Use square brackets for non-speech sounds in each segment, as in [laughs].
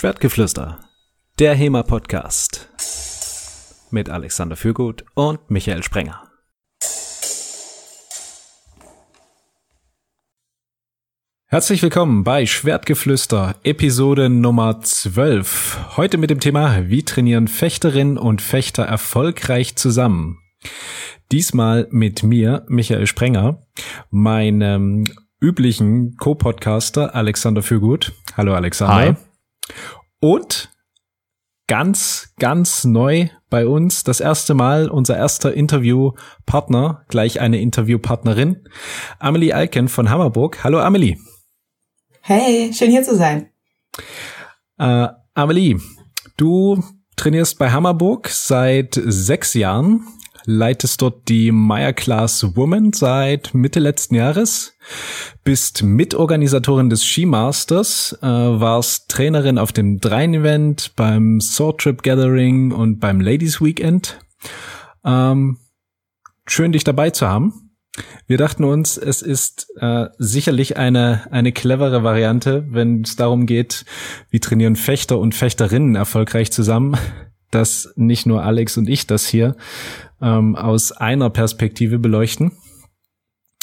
Schwertgeflüster, der HEMA-Podcast mit Alexander Fürgut und Michael Sprenger. Herzlich willkommen bei Schwertgeflüster, Episode Nummer 12. Heute mit dem Thema, wie trainieren Fechterinnen und Fechter erfolgreich zusammen? Diesmal mit mir, Michael Sprenger, meinem üblichen Co-Podcaster Alexander Fürgut. Hallo Alexander. Hi. Und ganz, ganz neu bei uns, das erste Mal unser erster Interviewpartner, gleich eine Interviewpartnerin, Amelie Alken von Hammerburg. Hallo Amelie. Hey, schön hier zu sein. Äh, Amelie, du trainierst bei Hammerburg seit sechs Jahren leitest dort die Meyer Class Woman seit Mitte letzten Jahres, bist Mitorganisatorin des Skimasters, äh, warst Trainerin auf dem Dreien-Event, beim Sword Trip Gathering und beim Ladies Weekend. Ähm, schön, dich dabei zu haben. Wir dachten uns, es ist äh, sicherlich eine, eine clevere Variante, wenn es darum geht, wie trainieren Fechter und Fechterinnen erfolgreich zusammen, dass nicht nur Alex und ich das hier ähm, aus einer Perspektive beleuchten,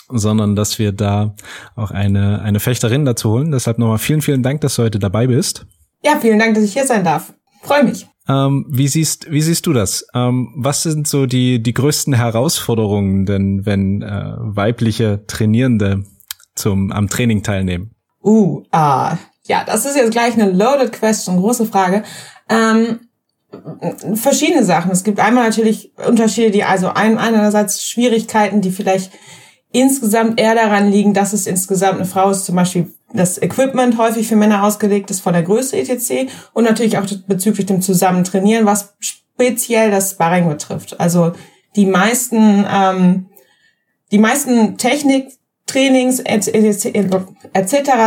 sondern dass wir da auch eine, eine Fechterin dazu holen. Deshalb nochmal vielen, vielen Dank, dass du heute dabei bist. Ja, vielen Dank, dass ich hier sein darf. Freue mich. Ähm, wie siehst wie siehst du das? Ähm, was sind so die die größten Herausforderungen, denn wenn äh, weibliche Trainierende zum am Training teilnehmen? Uh, ah, ja, das ist jetzt gleich eine loaded question, große Frage. Ähm, verschiedene Sachen. Es gibt einmal natürlich Unterschiede, die also ein, einerseits Schwierigkeiten, die vielleicht insgesamt eher daran liegen, dass es insgesamt eine Frau ist, zum Beispiel das Equipment häufig für Männer ausgelegt ist von der Größe etc. und natürlich auch bezüglich dem Zusammentrainieren, was speziell das Sparring betrifft. Also die meisten, ähm, die meisten Technik Trainings etc.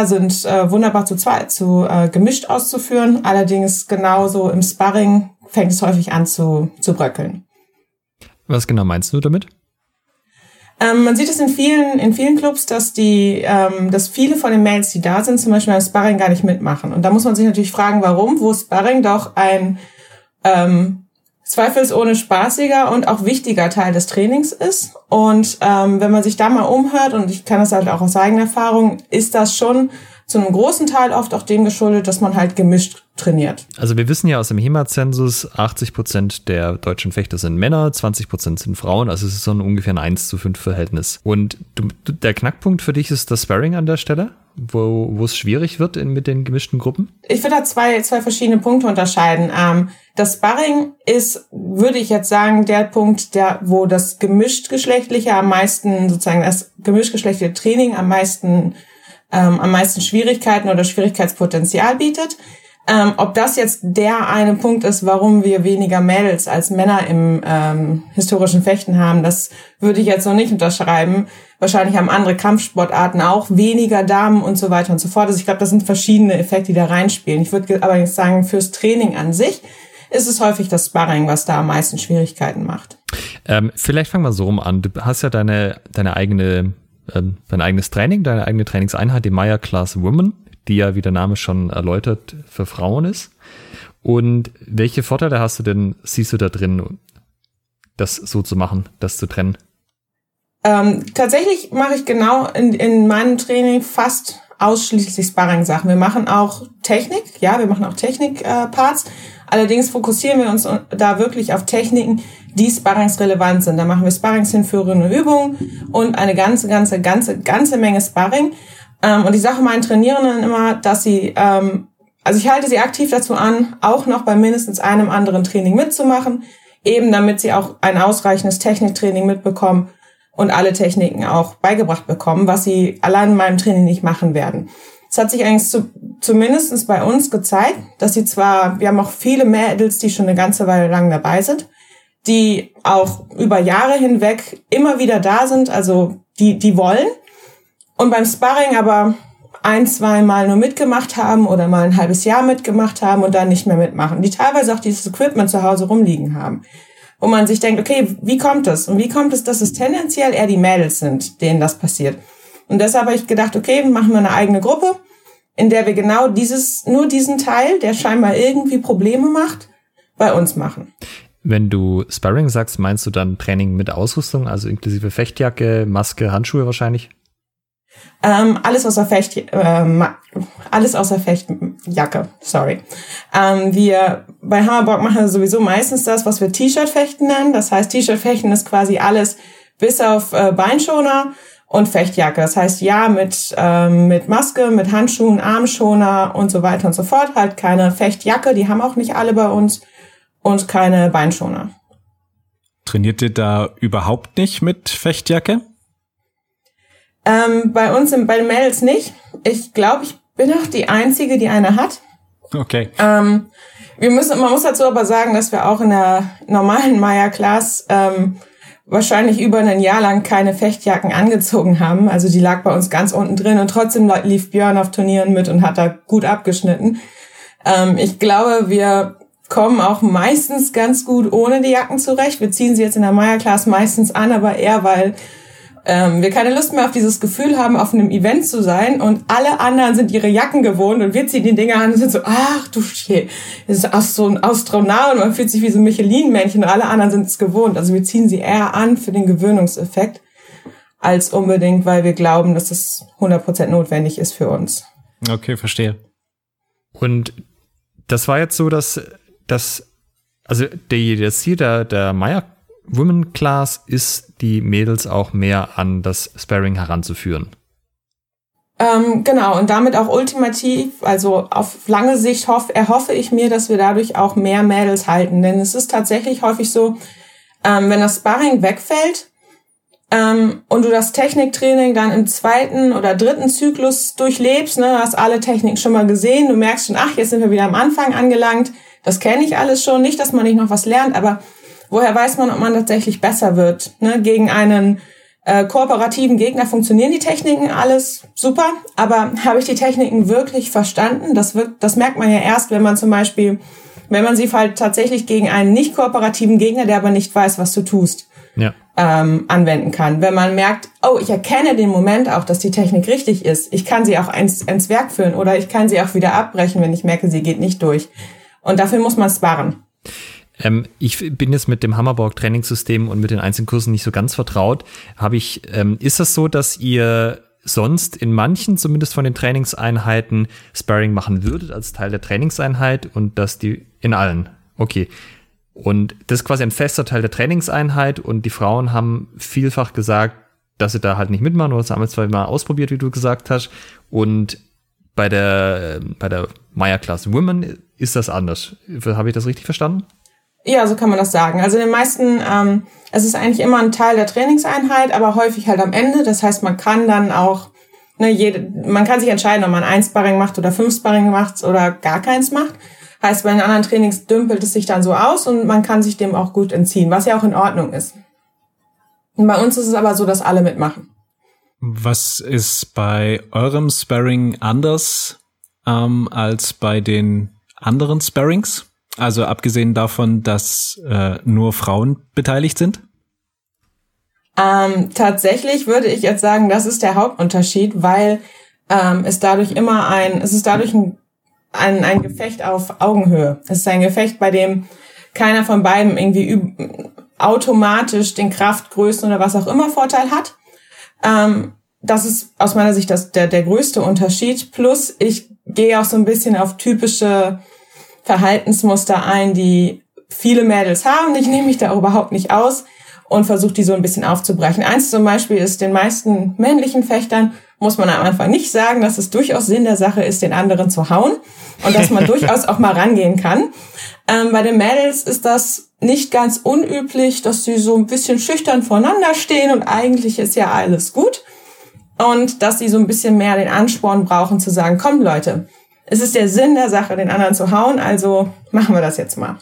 sind äh, wunderbar zu zweit, zu äh, gemischt auszuführen. Allerdings genauso im Sparring fängt es häufig an zu, zu bröckeln. Was genau meinst du damit? Ähm, man sieht es in vielen, in vielen Clubs, dass die, ähm, dass viele von den Mails, die da sind, zum Beispiel beim Sparring gar nicht mitmachen. Und da muss man sich natürlich fragen, warum, wo Sparring doch ein ähm, zweifelsohne spaßiger und auch wichtiger Teil des Trainings ist. Und ähm, wenn man sich da mal umhört, und ich kann das halt auch aus eigener Erfahrung, ist das schon zu einem großen Teil oft auch dem geschuldet, dass man halt gemischt trainiert. Also wir wissen ja aus dem HEMA-Zensus, 80 Prozent der deutschen Fechter sind Männer, 20 Prozent sind Frauen, also es ist so ein ungefähr ein 1 zu 5 Verhältnis. Und du, der Knackpunkt für dich ist das Sparring an der Stelle? wo, wo es schwierig wird in, mit den gemischten Gruppen? Ich würde da zwei, zwei verschiedene Punkte unterscheiden. Ähm, das Sparring ist, würde ich jetzt sagen, der Punkt, der, wo das gemischtgeschlechtliche am meisten, sozusagen das gemischtgeschlechtliche Training am meisten ähm, am meisten Schwierigkeiten oder Schwierigkeitspotenzial bietet. Ähm, ob das jetzt der eine Punkt ist, warum wir weniger Mädels als Männer im ähm, historischen Fechten haben, das würde ich jetzt noch nicht unterschreiben. Wahrscheinlich haben andere Kampfsportarten auch weniger Damen und so weiter und so fort. Also ich glaube, das sind verschiedene Effekte, die da reinspielen. Ich würde aber jetzt sagen, fürs Training an sich ist es häufig das Sparring, was da am meisten Schwierigkeiten macht. Ähm, vielleicht fangen wir so rum an. Du hast ja deine, deine eigene ähm, dein eigenes Training, deine eigene Trainingseinheit, die Maya Class Women, die ja, wie der Name schon erläutert, für Frauen ist. Und welche Vorteile hast du denn, siehst du da drin, das so zu machen, das zu trennen? Ähm, tatsächlich mache ich genau in, in meinem Training fast ausschließlich Sparring-Sachen. Wir machen auch Technik, ja, wir machen auch Technik-Parts. Äh, Allerdings fokussieren wir uns da wirklich auf Techniken, die sparringsrelevant sind. Da machen wir sparringshinführende Übungen und eine ganze, ganze, ganze, ganze Menge Sparring. Ähm, und ich sage meinen Trainierenden immer, dass sie, ähm, also ich halte sie aktiv dazu an, auch noch bei mindestens einem anderen Training mitzumachen, eben damit sie auch ein ausreichendes Techniktraining mitbekommen und alle Techniken auch beigebracht bekommen, was sie allein in meinem Training nicht machen werden. Es hat sich eigentlich zu, zumindest bei uns gezeigt, dass sie zwar, wir haben auch viele Mädels, die schon eine ganze Weile lang dabei sind, die auch über Jahre hinweg immer wieder da sind, also die, die wollen. Und beim Sparring aber ein, zwei Mal nur mitgemacht haben oder mal ein halbes Jahr mitgemacht haben und dann nicht mehr mitmachen. Die teilweise auch dieses Equipment zu Hause rumliegen haben. Wo man sich denkt, okay, wie kommt das? Und wie kommt es, dass es tendenziell eher die Mädels sind, denen das passiert? Und deshalb habe ich gedacht, okay, machen wir eine eigene Gruppe in der wir genau dieses, nur diesen Teil, der scheinbar irgendwie Probleme macht, bei uns machen. Wenn du Sparring sagst, meinst du dann Training mit Ausrüstung, also inklusive Fechtjacke, Maske, Handschuhe wahrscheinlich? Ähm, alles außer Fecht, äh, alles außer Fechtjacke, sorry. Ähm, wir bei Hammerbock machen wir sowieso meistens das, was wir T-Shirt-Fechten nennen. Das heißt, T-Shirt-Fechten ist quasi alles bis auf äh, Beinschoner und Fechtjacke. Das heißt, ja, mit, ähm, mit Maske, mit Handschuhen, Armschoner und so weiter und so fort. Halt keine Fechtjacke, die haben auch nicht alle bei uns. Und keine Beinschoner. Trainiert ihr da überhaupt nicht mit Fechtjacke? Ähm, bei uns im, bei den Mädels nicht. Ich glaube, ich bin auch die Einzige, die eine hat. Okay. Ähm, wir müssen, man muss dazu aber sagen, dass wir auch in der normalen Maya-Class ähm, wahrscheinlich über ein Jahr lang keine Fechtjacken angezogen haben. Also die lag bei uns ganz unten drin und trotzdem lief Björn auf Turnieren mit und hat da gut abgeschnitten. Ähm, ich glaube, wir kommen auch meistens ganz gut ohne die Jacken zurecht. Wir ziehen sie jetzt in der Maya-Class meistens an, aber eher, weil ähm, wir keine Lust mehr auf dieses Gefühl haben, auf einem Event zu sein und alle anderen sind ihre Jacken gewohnt und wir ziehen die Dinger an und sind so, ach du Shit, das ist so ein Astronaut und man fühlt sich wie so ein Michelin-Männchen und alle anderen sind es gewohnt. Also wir ziehen sie eher an für den Gewöhnungseffekt als unbedingt, weil wir glauben, dass das 100% notwendig ist für uns. Okay, verstehe. Und das war jetzt so, dass, dass also die, das Ziel der, der Maya Women Class ist, die Mädels auch mehr an das Sparring heranzuführen. Ähm, genau, und damit auch ultimativ, also auf lange Sicht hoff, erhoffe ich mir, dass wir dadurch auch mehr Mädels halten. Denn es ist tatsächlich häufig so, ähm, wenn das Sparring wegfällt ähm, und du das Techniktraining dann im zweiten oder dritten Zyklus durchlebst, ne, hast alle Techniken schon mal gesehen, du merkst schon, ach, jetzt sind wir wieder am Anfang angelangt, das kenne ich alles schon, nicht, dass man nicht noch was lernt, aber woher weiß man, ob man tatsächlich besser wird? Ne? Gegen einen äh, kooperativen Gegner funktionieren die Techniken alles super, aber habe ich die Techniken wirklich verstanden? Das, wird, das merkt man ja erst, wenn man zum Beispiel, wenn man sie halt tatsächlich gegen einen nicht kooperativen Gegner, der aber nicht weiß, was du tust, ja. ähm, anwenden kann. Wenn man merkt, oh, ich erkenne den Moment auch, dass die Technik richtig ist. Ich kann sie auch ins, ins Werk führen oder ich kann sie auch wieder abbrechen, wenn ich merke, sie geht nicht durch. Und dafür muss man sparen. Ähm, ich bin jetzt mit dem Hammerborg Trainingssystem und mit den Einzelkursen nicht so ganz vertraut. Habe ich, ähm, ist das so, dass ihr sonst in manchen, zumindest von den Trainingseinheiten, Sparring machen würdet als Teil der Trainingseinheit und dass die in allen? Okay. Und das ist quasi ein fester Teil der Trainingseinheit und die Frauen haben vielfach gesagt, dass sie da halt nicht mitmachen oder das haben wir zwar mal ausprobiert, wie du gesagt hast. Und bei der, bei der Maya Class Women ist das anders. Habe ich das richtig verstanden? Ja, so kann man das sagen. Also in den meisten, ähm, es ist eigentlich immer ein Teil der Trainingseinheit, aber häufig halt am Ende. Das heißt, man kann dann auch, ne, jede, man kann sich entscheiden, ob man ein Sparring macht oder fünf Sparring macht oder gar keins macht. Heißt, bei den anderen Trainings dümpelt es sich dann so aus und man kann sich dem auch gut entziehen, was ja auch in Ordnung ist. Und bei uns ist es aber so, dass alle mitmachen. Was ist bei eurem Sparring anders ähm, als bei den anderen Sparrings? Also abgesehen davon, dass äh, nur Frauen beteiligt sind? Ähm, tatsächlich würde ich jetzt sagen, das ist der Hauptunterschied, weil ähm, es dadurch immer ein, es ist dadurch ein, ein, ein Gefecht auf Augenhöhe. Es ist ein Gefecht, bei dem keiner von beiden irgendwie automatisch den Kraftgrößen oder was auch immer Vorteil hat. Ähm, das ist aus meiner Sicht das, der, der größte Unterschied. Plus ich gehe auch so ein bisschen auf typische Verhaltensmuster ein, die viele Mädels haben. Ich nehme mich da überhaupt nicht aus und versuche die so ein bisschen aufzubrechen. Eins zum Beispiel ist, den meisten männlichen Fechtern muss man am Anfang nicht sagen, dass es durchaus Sinn der Sache ist, den anderen zu hauen und dass man [laughs] durchaus auch mal rangehen kann. Ähm, bei den Mädels ist das nicht ganz unüblich, dass sie so ein bisschen schüchtern voneinander stehen und eigentlich ist ja alles gut. Und dass sie so ein bisschen mehr den Ansporn brauchen zu sagen, komm Leute, es ist der Sinn der Sache, den anderen zu hauen, also machen wir das jetzt mal.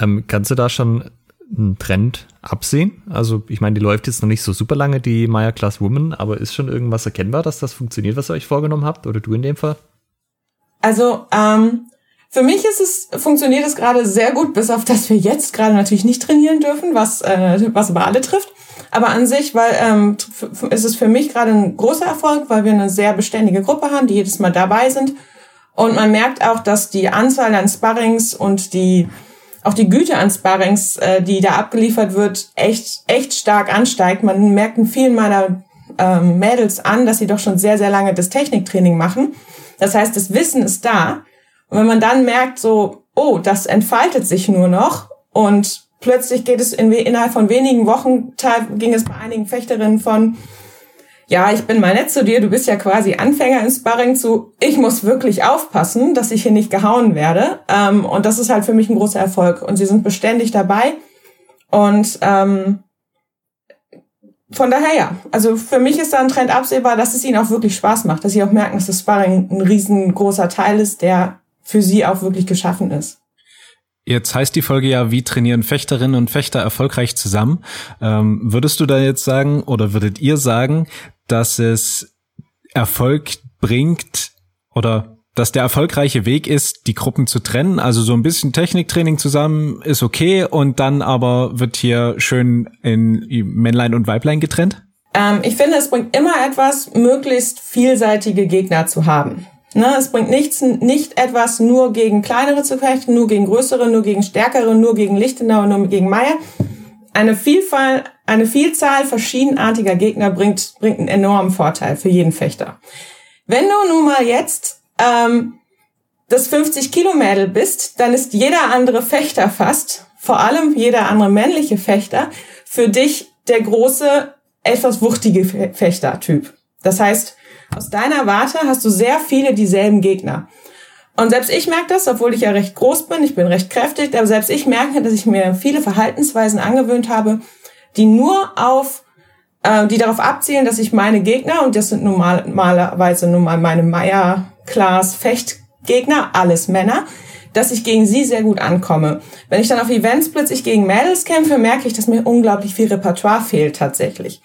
Ähm, kannst du da schon einen Trend absehen? Also ich meine, die läuft jetzt noch nicht so super lange, die Maya Class Woman, aber ist schon irgendwas erkennbar, dass das funktioniert, was ihr euch vorgenommen habt? Oder du in dem Fall? Also ähm, Für mich ist es, funktioniert es gerade sehr gut, bis auf dass wir jetzt gerade natürlich nicht trainieren dürfen, was, äh, was aber alle trifft. Aber an sich, weil ähm, ist es für mich gerade ein großer Erfolg, weil wir eine sehr beständige Gruppe haben, die jedes Mal dabei sind. Und man merkt auch, dass die Anzahl an Sparrings und die auch die Güte an Sparrings, äh, die da abgeliefert wird, echt echt stark ansteigt. Man merkt in vielen meiner ähm, Mädels an, dass sie doch schon sehr sehr lange das Techniktraining machen. Das heißt, das Wissen ist da. Und wenn man dann merkt, so, oh, das entfaltet sich nur noch und plötzlich geht es in, innerhalb von wenigen Wochen, ging es bei einigen Fechterinnen von, ja, ich bin mal nett zu dir, du bist ja quasi Anfänger im Sparring zu, ich muss wirklich aufpassen, dass ich hier nicht gehauen werde. Ähm, und das ist halt für mich ein großer Erfolg. Und sie sind beständig dabei. Und ähm, von daher ja, also für mich ist da ein Trend absehbar, dass es ihnen auch wirklich Spaß macht, dass sie auch merken, dass das Sparring ein riesengroßer Teil ist, der für sie auch wirklich geschaffen ist. Jetzt heißt die Folge ja, wie trainieren Fechterinnen und Fechter erfolgreich zusammen. Ähm, würdest du da jetzt sagen oder würdet ihr sagen, dass es Erfolg bringt oder dass der erfolgreiche Weg ist, die Gruppen zu trennen? Also so ein bisschen Techniktraining zusammen ist okay und dann aber wird hier schön in Männlein und Weiblein getrennt? Ähm, ich finde, es bringt immer etwas, möglichst vielseitige Gegner zu haben. Ne, es bringt nichts, nicht etwas nur gegen kleinere zu fechten, nur gegen größere, nur gegen stärkere, nur gegen Lichtenau, nur gegen Meier. Eine Vielfalt, eine Vielzahl verschiedenartiger Gegner bringt, bringt einen enormen Vorteil für jeden Fechter. Wenn du nun mal jetzt ähm, das 50 Kilo Mädel bist, dann ist jeder andere Fechter fast, vor allem jeder andere männliche Fechter, für dich der große, etwas wuchtige Fechtertyp. Das heißt, aus deiner Warte hast du sehr viele dieselben Gegner. Und selbst ich merke das, obwohl ich ja recht groß bin, ich bin recht kräftig, aber selbst ich merke, dass ich mir viele Verhaltensweisen angewöhnt habe, die nur auf, äh, die darauf abzielen, dass ich meine Gegner, und das sind normal, normalerweise nun mal meine Meier-Class-Fechtgegner, alles Männer, dass ich gegen sie sehr gut ankomme. Wenn ich dann auf Events plötzlich gegen Mädels kämpfe, merke ich, dass mir unglaublich viel Repertoire fehlt tatsächlich.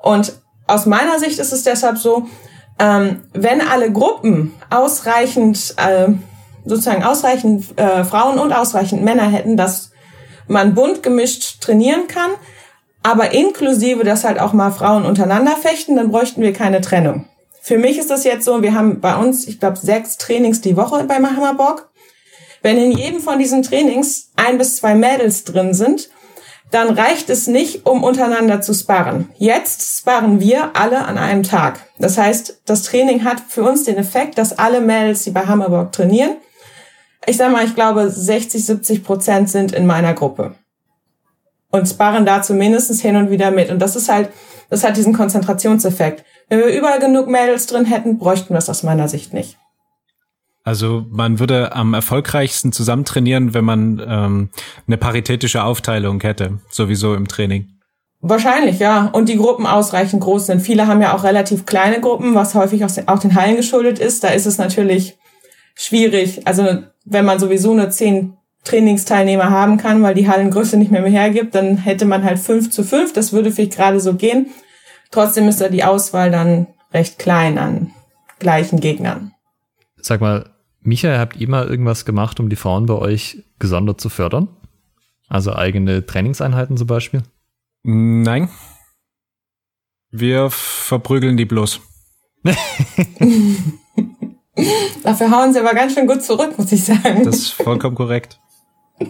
Und aus meiner Sicht ist es deshalb so, ähm, wenn alle Gruppen ausreichend, äh, sozusagen ausreichend äh, Frauen und ausreichend Männer hätten, dass man bunt gemischt trainieren kann, aber inklusive, dass halt auch mal Frauen untereinander fechten, dann bräuchten wir keine Trennung. Für mich ist das jetzt so, wir haben bei uns, ich glaube, sechs Trainings die Woche bei Hammerbock. Wenn in jedem von diesen Trainings ein bis zwei Mädels drin sind, dann reicht es nicht, um untereinander zu sparren. Jetzt sparren wir alle an einem Tag. Das heißt, das Training hat für uns den Effekt, dass alle Mädels, die bei Hammerburg trainieren, ich sag mal, ich glaube, 60, 70 Prozent sind in meiner Gruppe. Und sparren dazu mindestens hin und wieder mit. Und das ist halt, das hat diesen Konzentrationseffekt. Wenn wir überall genug Mädels drin hätten, bräuchten wir es aus meiner Sicht nicht. Also man würde am erfolgreichsten zusammen trainieren, wenn man ähm, eine paritätische Aufteilung hätte, sowieso im Training. Wahrscheinlich, ja. Und die Gruppen ausreichend groß sind. Viele haben ja auch relativ kleine Gruppen, was häufig auch den Hallen geschuldet ist. Da ist es natürlich schwierig. Also wenn man sowieso nur zehn Trainingsteilnehmer haben kann, weil die Hallengröße nicht mehr, mehr hergibt, dann hätte man halt fünf zu fünf. Das würde vielleicht gerade so gehen. Trotzdem ist da die Auswahl dann recht klein an gleichen Gegnern. Sag mal, Michael, habt ihr mal irgendwas gemacht, um die Frauen bei euch gesondert zu fördern? Also eigene Trainingseinheiten zum Beispiel? Nein. Wir verprügeln die bloß. [laughs] Dafür hauen sie aber ganz schön gut zurück, muss ich sagen. Das ist vollkommen korrekt. [laughs]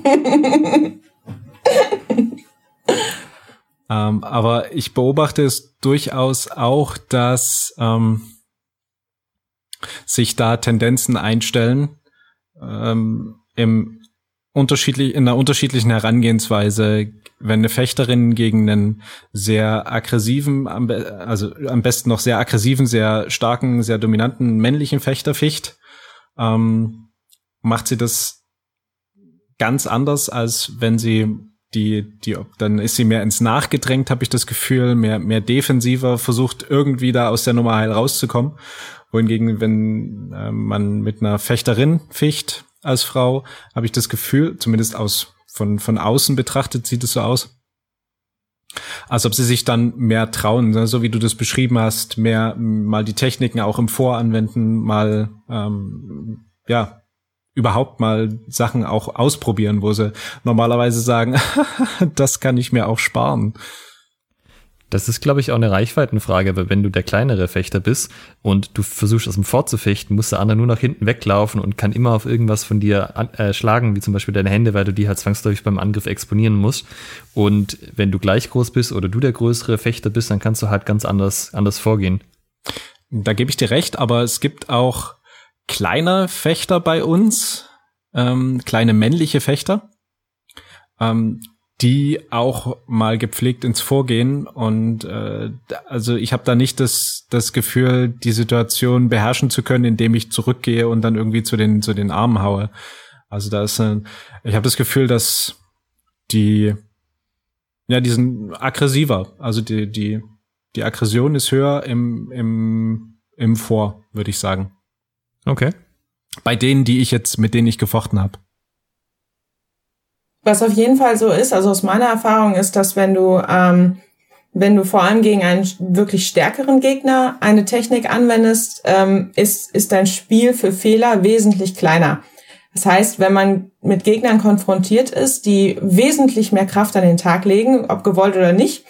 ähm, aber ich beobachte es durchaus auch, dass ähm, sich da Tendenzen einstellen ähm, im unterschiedlich in einer unterschiedlichen Herangehensweise, wenn eine Fechterin gegen einen sehr aggressiven, also am besten noch sehr aggressiven, sehr starken, sehr dominanten männlichen Fechter ficht, ähm, macht sie das ganz anders, als wenn sie die, die, dann ist sie mehr ins Nachgedrängt, habe ich das Gefühl, mehr, mehr defensiver, versucht irgendwie da aus der Nummer heil rauszukommen wohingegen, wenn äh, man mit einer Fechterin ficht als Frau, habe ich das Gefühl, zumindest aus von, von außen betrachtet sieht es so aus, als ob sie sich dann mehr trauen, ne? so wie du das beschrieben hast, mehr mal die Techniken auch im Voranwenden, mal ähm, ja überhaupt mal Sachen auch ausprobieren, wo sie normalerweise sagen, [laughs] das kann ich mir auch sparen. Das ist, glaube ich, auch eine Reichweitenfrage, weil wenn du der kleinere Fechter bist und du versuchst aus dem Fort zu fechten, muss der andere nur nach hinten weglaufen und kann immer auf irgendwas von dir äh, schlagen, wie zum Beispiel deine Hände, weil du die halt zwangsläufig beim Angriff exponieren musst. Und wenn du gleich groß bist oder du der größere Fechter bist, dann kannst du halt ganz anders, anders vorgehen. Da gebe ich dir recht, aber es gibt auch kleine Fechter bei uns, ähm, kleine männliche Fechter. Ähm, die auch mal gepflegt ins Vorgehen und äh, also ich habe da nicht das das Gefühl, die Situation beherrschen zu können, indem ich zurückgehe und dann irgendwie zu den zu den Armen haue. Also da ist ein, ich habe das Gefühl, dass die ja die sind aggressiver, also die die die Aggression ist höher im im im Vor, würde ich sagen. Okay. Bei denen, die ich jetzt mit denen ich gefochten habe. Was auf jeden Fall so ist, also aus meiner Erfahrung ist, dass wenn du, ähm, wenn du vor allem gegen einen wirklich stärkeren Gegner eine Technik anwendest, ähm, ist, ist dein Spiel für Fehler wesentlich kleiner. Das heißt, wenn man mit Gegnern konfrontiert ist, die wesentlich mehr Kraft an den Tag legen, ob gewollt oder nicht,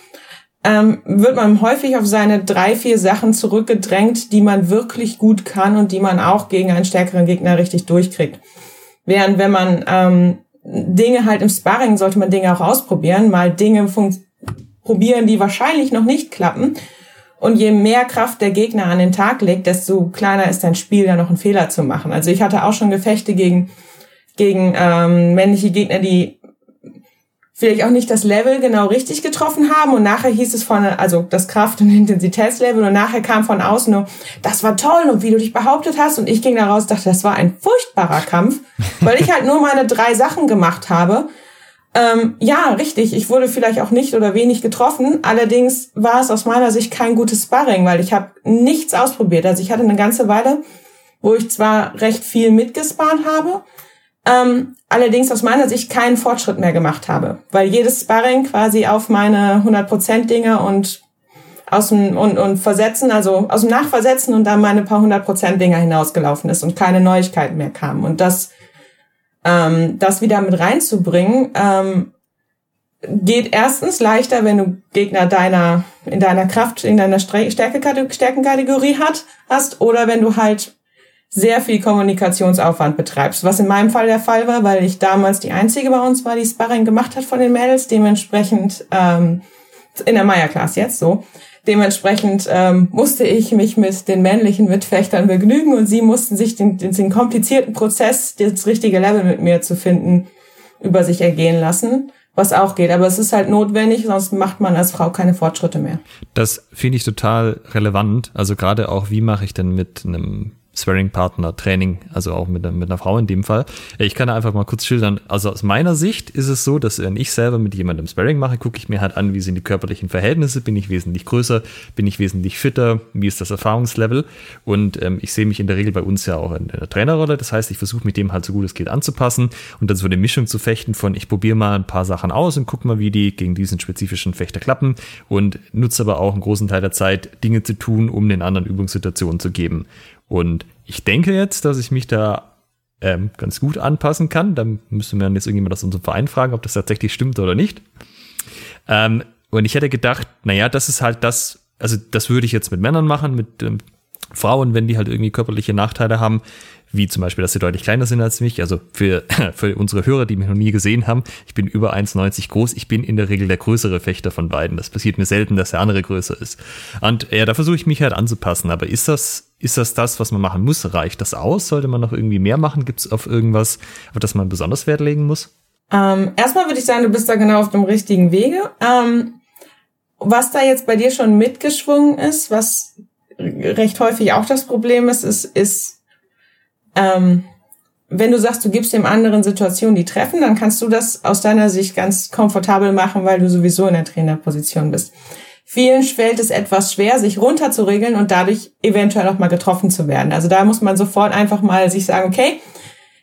ähm, wird man häufig auf seine drei, vier Sachen zurückgedrängt, die man wirklich gut kann und die man auch gegen einen stärkeren Gegner richtig durchkriegt. Während wenn man ähm, Dinge halt im Sparring sollte man Dinge auch ausprobieren, mal Dinge probieren, die wahrscheinlich noch nicht klappen. Und je mehr Kraft der Gegner an den Tag legt, desto kleiner ist dein Spiel, da noch einen Fehler zu machen. Also ich hatte auch schon Gefechte gegen, gegen ähm, männliche Gegner, die vielleicht auch nicht das Level genau richtig getroffen haben. Und nachher hieß es von, also das Kraft- und Intensitätslevel. Und nachher kam von außen nur, das war toll und wie du dich behauptet hast. Und ich ging daraus dachte, das war ein furchtbarer Kampf, [laughs] weil ich halt nur meine drei Sachen gemacht habe. Ähm, ja, richtig, ich wurde vielleicht auch nicht oder wenig getroffen, allerdings war es aus meiner Sicht kein gutes Sparring, weil ich habe nichts ausprobiert. Also ich hatte eine ganze Weile, wo ich zwar recht viel mitgespart habe, ähm, allerdings aus meiner Sicht keinen Fortschritt mehr gemacht habe, weil jedes Sparring quasi auf meine 100% Dinge und aus dem und, und Versetzen, also aus dem Nachversetzen und dann meine paar 100% Dinger hinausgelaufen ist und keine Neuigkeiten mehr kamen. Und das, ähm, das wieder mit reinzubringen, ähm, geht erstens leichter, wenn du Gegner deiner, in deiner Kraft, in deiner Stärkenkategorie hat, hast, oder wenn du halt sehr viel Kommunikationsaufwand betreibst, was in meinem Fall der Fall war, weil ich damals die Einzige bei uns war, die Sparring gemacht hat von den Mädels, dementsprechend ähm, in der Meier-Class jetzt so. Dementsprechend ähm, musste ich mich mit den männlichen Mitfechtern begnügen und sie mussten sich den, den, den komplizierten Prozess, das richtige Level mit mir zu finden, über sich ergehen lassen was auch geht. Aber es ist halt notwendig, sonst macht man als Frau keine Fortschritte mehr. Das finde ich total relevant. Also gerade auch, wie mache ich denn mit einem Sparring-Partner, Training, also auch mit, mit einer Frau in dem Fall. Ich kann da einfach mal kurz schildern. Also aus meiner Sicht ist es so, dass wenn ich selber mit jemandem Sparring mache, gucke ich mir halt an, wie sind die körperlichen Verhältnisse, bin ich wesentlich größer, bin ich wesentlich fitter, wie ist das Erfahrungslevel und ähm, ich sehe mich in der Regel bei uns ja auch in der Trainerrolle. Das heißt, ich versuche mit dem halt so gut es geht anzupassen und dann so eine Mischung zu fechten von ich probiere mal ein paar Sachen aus und gucke mal, wie die gegen diesen spezifischen Fechter klappen und nutze aber auch einen großen Teil der Zeit, Dinge zu tun, um den anderen Übungssituationen zu geben. Und ich denke jetzt, dass ich mich da ähm, ganz gut anpassen kann. Dann müsste man jetzt irgendjemand aus unserem Verein fragen, ob das tatsächlich stimmt oder nicht. Ähm, und ich hätte gedacht, naja, das ist halt das, also das würde ich jetzt mit Männern machen, mit ähm, Frauen, wenn die halt irgendwie körperliche Nachteile haben, wie zum Beispiel, dass sie deutlich kleiner sind als mich. Also für, [laughs] für unsere Hörer, die mich noch nie gesehen haben, ich bin über 1,90 groß. Ich bin in der Regel der größere Fechter von beiden. Das passiert mir selten, dass der andere größer ist. Und ja, da versuche ich mich halt anzupassen. Aber ist das, ist das das, was man machen muss? Reicht das aus? Sollte man noch irgendwie mehr machen? Gibt es auf irgendwas, auf das man besonders Wert legen muss? Ähm, erstmal würde ich sagen, du bist da genau auf dem richtigen Wege. Ähm, was da jetzt bei dir schon mitgeschwungen ist, was recht häufig auch das Problem ist, ist, ist ähm, wenn du sagst, du gibst dem anderen Situationen die treffen, dann kannst du das aus deiner Sicht ganz komfortabel machen, weil du sowieso in der Trainerposition bist. Vielen fällt es etwas schwer, sich runterzuregeln und dadurch eventuell auch mal getroffen zu werden. Also da muss man sofort einfach mal sich sagen, okay,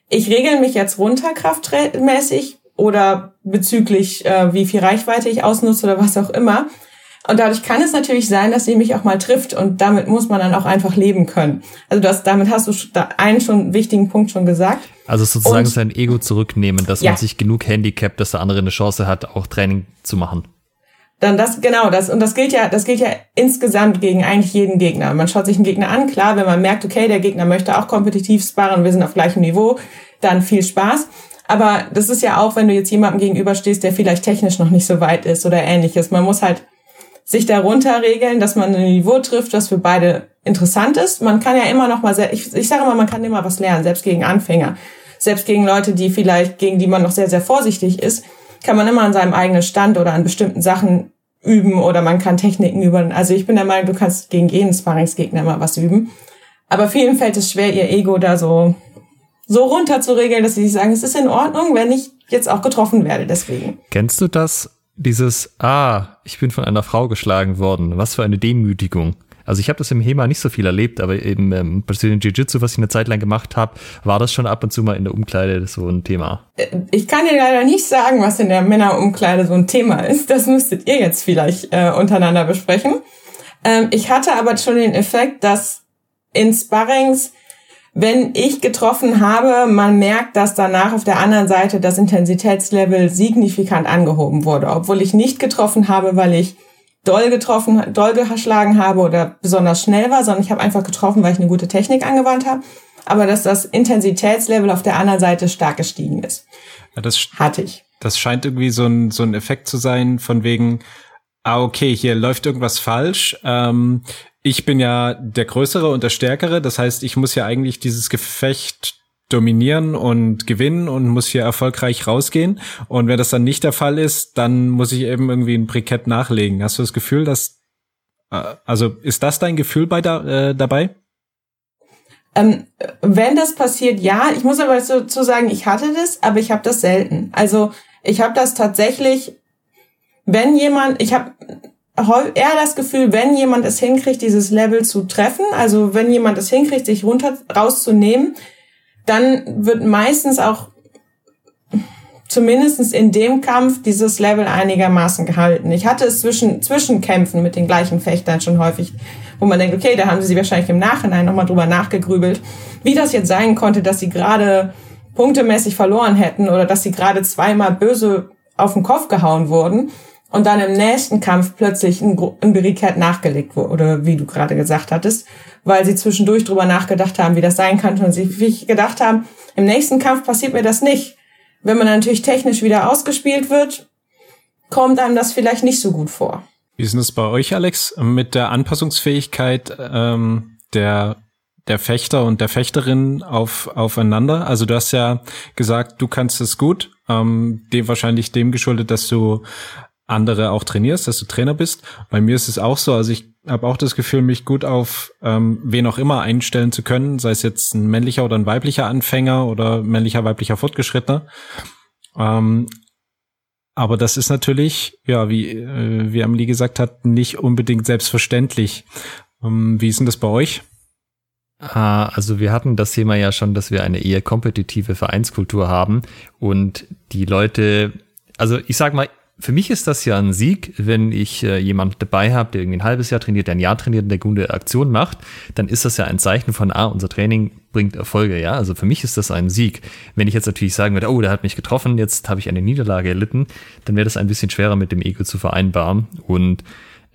ich regel mich jetzt runter kraftmäßig oder bezüglich äh, wie viel Reichweite ich ausnutze oder was auch immer. Und dadurch kann es natürlich sein, dass sie mich auch mal trifft und damit muss man dann auch einfach leben können. Also das, damit hast du da einen schon wichtigen Punkt schon gesagt. Also sozusagen und, sein Ego zurücknehmen, dass ja. man sich genug handicapt, dass der andere eine Chance hat, auch Training zu machen. Dann das, genau, das, und das gilt ja, das gilt ja insgesamt gegen eigentlich jeden Gegner. Man schaut sich einen Gegner an, klar, wenn man merkt, okay, der Gegner möchte auch kompetitiv sparen, wir sind auf gleichem Niveau, dann viel Spaß. Aber das ist ja auch, wenn du jetzt jemandem gegenüberstehst, der vielleicht technisch noch nicht so weit ist oder ähnliches. Man muss halt sich darunter regeln, dass man ein Niveau trifft, das für beide interessant ist. Man kann ja immer noch mal, ich, ich sage immer, man kann immer was lernen, selbst gegen Anfänger, selbst gegen Leute, die vielleicht, gegen die man noch sehr, sehr vorsichtig ist, kann man immer an seinem eigenen Stand oder an bestimmten Sachen üben oder man kann Techniken üben. Also ich bin der Meinung, du kannst gegen jeden Sparringsgegner immer was üben. Aber vielen fällt es schwer, ihr Ego da so, so runter zu regeln, dass sie sich sagen, es ist in Ordnung, wenn ich jetzt auch getroffen werde, deswegen. Kennst du das, dieses, ah, ich bin von einer Frau geschlagen worden, was für eine Demütigung. Also ich habe das im HEMA nicht so viel erlebt, aber eben ähm, Brazilian Jiu-Jitsu, was ich eine Zeit lang gemacht habe, war das schon ab und zu mal in der Umkleide so ein Thema. Äh, ich kann dir leider nicht sagen, was in der Männerumkleide so ein Thema ist. Das müsstet ihr jetzt vielleicht äh, untereinander besprechen. Ähm, ich hatte aber schon den Effekt, dass in Sparrings wenn ich getroffen habe, man merkt, dass danach auf der anderen Seite das Intensitätslevel signifikant angehoben wurde, obwohl ich nicht getroffen habe, weil ich doll getroffen, doll geschlagen habe oder besonders schnell war, sondern ich habe einfach getroffen, weil ich eine gute Technik angewandt habe. Aber dass das Intensitätslevel auf der anderen Seite stark gestiegen ist. Ja, das hatte ich. Das scheint irgendwie so ein, so ein Effekt zu sein, von wegen, ah, okay, hier läuft irgendwas falsch. Ähm, ich bin ja der Größere und der Stärkere. Das heißt, ich muss ja eigentlich dieses Gefecht dominieren und gewinnen und muss hier erfolgreich rausgehen. Und wenn das dann nicht der Fall ist, dann muss ich eben irgendwie ein Brikett nachlegen. Hast du das Gefühl, dass, äh, also ist das dein Gefühl bei da, äh, dabei? Ähm, wenn das passiert, ja. Ich muss aber dazu sagen, ich hatte das, aber ich habe das selten. Also ich habe das tatsächlich, wenn jemand, ich habe eher das Gefühl, wenn jemand es hinkriegt, dieses Level zu treffen, also wenn jemand es hinkriegt, sich runter rauszunehmen, dann wird meistens auch zumindestens in dem Kampf dieses Level einigermaßen gehalten. Ich hatte es zwischen, zwischen Kämpfen mit den gleichen Fechtern schon häufig, wo man denkt, okay, da haben sie wahrscheinlich im Nachhinein nochmal drüber nachgegrübelt, wie das jetzt sein konnte, dass sie gerade punktemäßig verloren hätten oder dass sie gerade zweimal böse auf den Kopf gehauen wurden und dann im nächsten Kampf plötzlich ein, ein Barricade nachgelegt wurde, oder wie du gerade gesagt hattest, weil sie zwischendurch drüber nachgedacht haben, wie das sein kann und sich gedacht haben, im nächsten Kampf passiert mir das nicht. Wenn man natürlich technisch wieder ausgespielt wird, kommt einem das vielleicht nicht so gut vor. Wie ist es bei euch, Alex, mit der Anpassungsfähigkeit ähm, der der Fechter und der Fechterin auf, aufeinander? Also du hast ja gesagt, du kannst es gut, ähm, dem wahrscheinlich dem geschuldet, dass du andere auch trainierst, dass du Trainer bist. Bei mir ist es auch so, also ich habe auch das Gefühl, mich gut auf ähm, wen auch immer einstellen zu können, sei es jetzt ein männlicher oder ein weiblicher Anfänger oder männlicher, weiblicher Fortgeschrittener. Ähm, aber das ist natürlich, ja, wie, äh, wie Amelie gesagt hat, nicht unbedingt selbstverständlich. Ähm, wie ist denn das bei euch? Ah, also wir hatten das Thema ja schon, dass wir eine eher kompetitive Vereinskultur haben und die Leute, also ich sag mal, für mich ist das ja ein Sieg, wenn ich äh, jemand dabei habe, der irgendwie ein halbes Jahr trainiert, der ein Jahr trainiert und der gute Aktion macht, dann ist das ja ein Zeichen von, ah, unser Training bringt Erfolge, ja. Also für mich ist das ein Sieg. Wenn ich jetzt natürlich sagen würde, oh, der hat mich getroffen, jetzt habe ich eine Niederlage erlitten, dann wäre das ein bisschen schwerer mit dem Ego zu vereinbaren. Und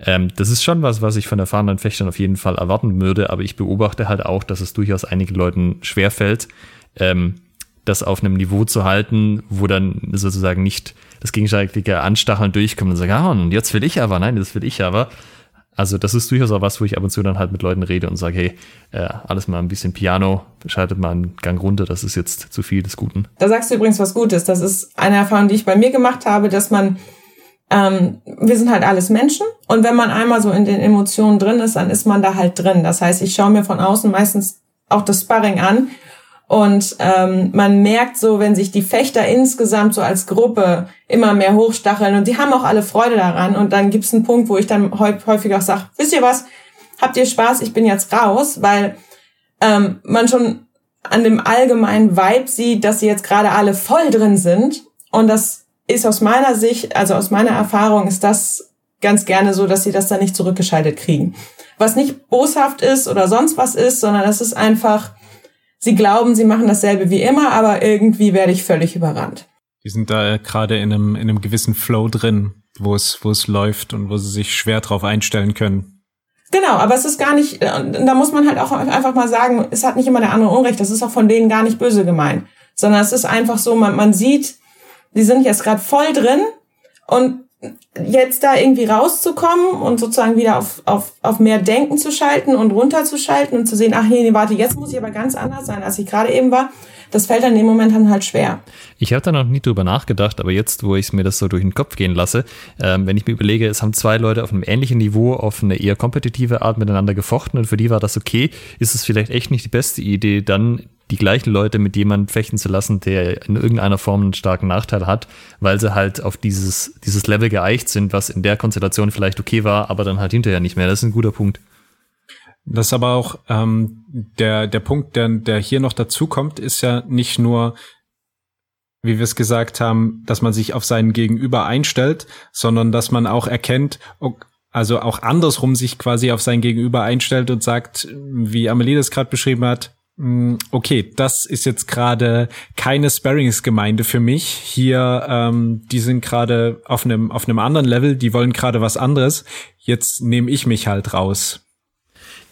ähm, das ist schon was, was ich von erfahrenen Fechtern auf jeden Fall erwarten würde, aber ich beobachte halt auch, dass es durchaus einigen Leuten schwerfällt, ähm, das auf einem Niveau zu halten, wo dann sozusagen nicht das gegenseitige Anstacheln durchkommt und sagen, ah, und jetzt will ich aber, nein, das will ich aber. Also das ist durchaus auch was, wo ich ab und zu dann halt mit Leuten rede und sage, hey, äh, alles mal ein bisschen Piano, schaltet mal einen Gang runter, das ist jetzt zu viel des Guten. Da sagst du übrigens was Gutes. Das ist eine Erfahrung, die ich bei mir gemacht habe, dass man, ähm, wir sind halt alles Menschen und wenn man einmal so in den Emotionen drin ist, dann ist man da halt drin. Das heißt, ich schaue mir von außen meistens auch das Sparring an und ähm, man merkt so, wenn sich die Fechter insgesamt so als Gruppe immer mehr hochstacheln und die haben auch alle Freude daran. Und dann gibt's einen Punkt, wo ich dann häufig auch sage, wisst ihr was, habt ihr Spaß, ich bin jetzt raus, weil ähm, man schon an dem allgemeinen Vibe sieht, dass sie jetzt gerade alle voll drin sind. Und das ist aus meiner Sicht, also aus meiner Erfahrung, ist das ganz gerne so, dass sie das dann nicht zurückgeschaltet kriegen. Was nicht boshaft ist oder sonst was ist, sondern es ist einfach, sie glauben, sie machen dasselbe wie immer, aber irgendwie werde ich völlig überrannt. Die sind da gerade in einem, in einem gewissen Flow drin, wo es, wo es läuft und wo sie sich schwer drauf einstellen können. Genau, aber es ist gar nicht, da muss man halt auch einfach mal sagen, es hat nicht immer der andere Unrecht, das ist auch von denen gar nicht böse gemeint, sondern es ist einfach so, man, man sieht, die sind jetzt gerade voll drin und jetzt da irgendwie rauszukommen und sozusagen wieder auf, auf, auf mehr Denken zu schalten und runterzuschalten und zu sehen, ach nee, nee, warte, jetzt muss ich aber ganz anders sein, als ich gerade eben war, das fällt dann in Moment dann halt schwer. Ich habe da noch nie drüber nachgedacht, aber jetzt, wo ich mir das so durch den Kopf gehen lasse, ähm, wenn ich mir überlege, es haben zwei Leute auf einem ähnlichen Niveau auf eine eher kompetitive Art miteinander gefochten und für die war das okay, ist es vielleicht echt nicht die beste Idee, dann die gleichen Leute mit jemandem fechten zu lassen, der in irgendeiner Form einen starken Nachteil hat, weil sie halt auf dieses, dieses Level geeicht sind, was in der Konstellation vielleicht okay war, aber dann halt hinterher nicht mehr. Das ist ein guter Punkt. Das ist aber auch ähm, der, der Punkt, der, der hier noch dazu kommt, ist ja nicht nur, wie wir es gesagt haben, dass man sich auf seinen Gegenüber einstellt, sondern dass man auch erkennt, also auch andersrum sich quasi auf sein Gegenüber einstellt und sagt, wie Amelie das gerade beschrieben hat, okay, das ist jetzt gerade keine Sparringsgemeinde für mich. Hier, ähm, die sind gerade auf einem auf einem anderen Level, die wollen gerade was anderes. Jetzt nehme ich mich halt raus.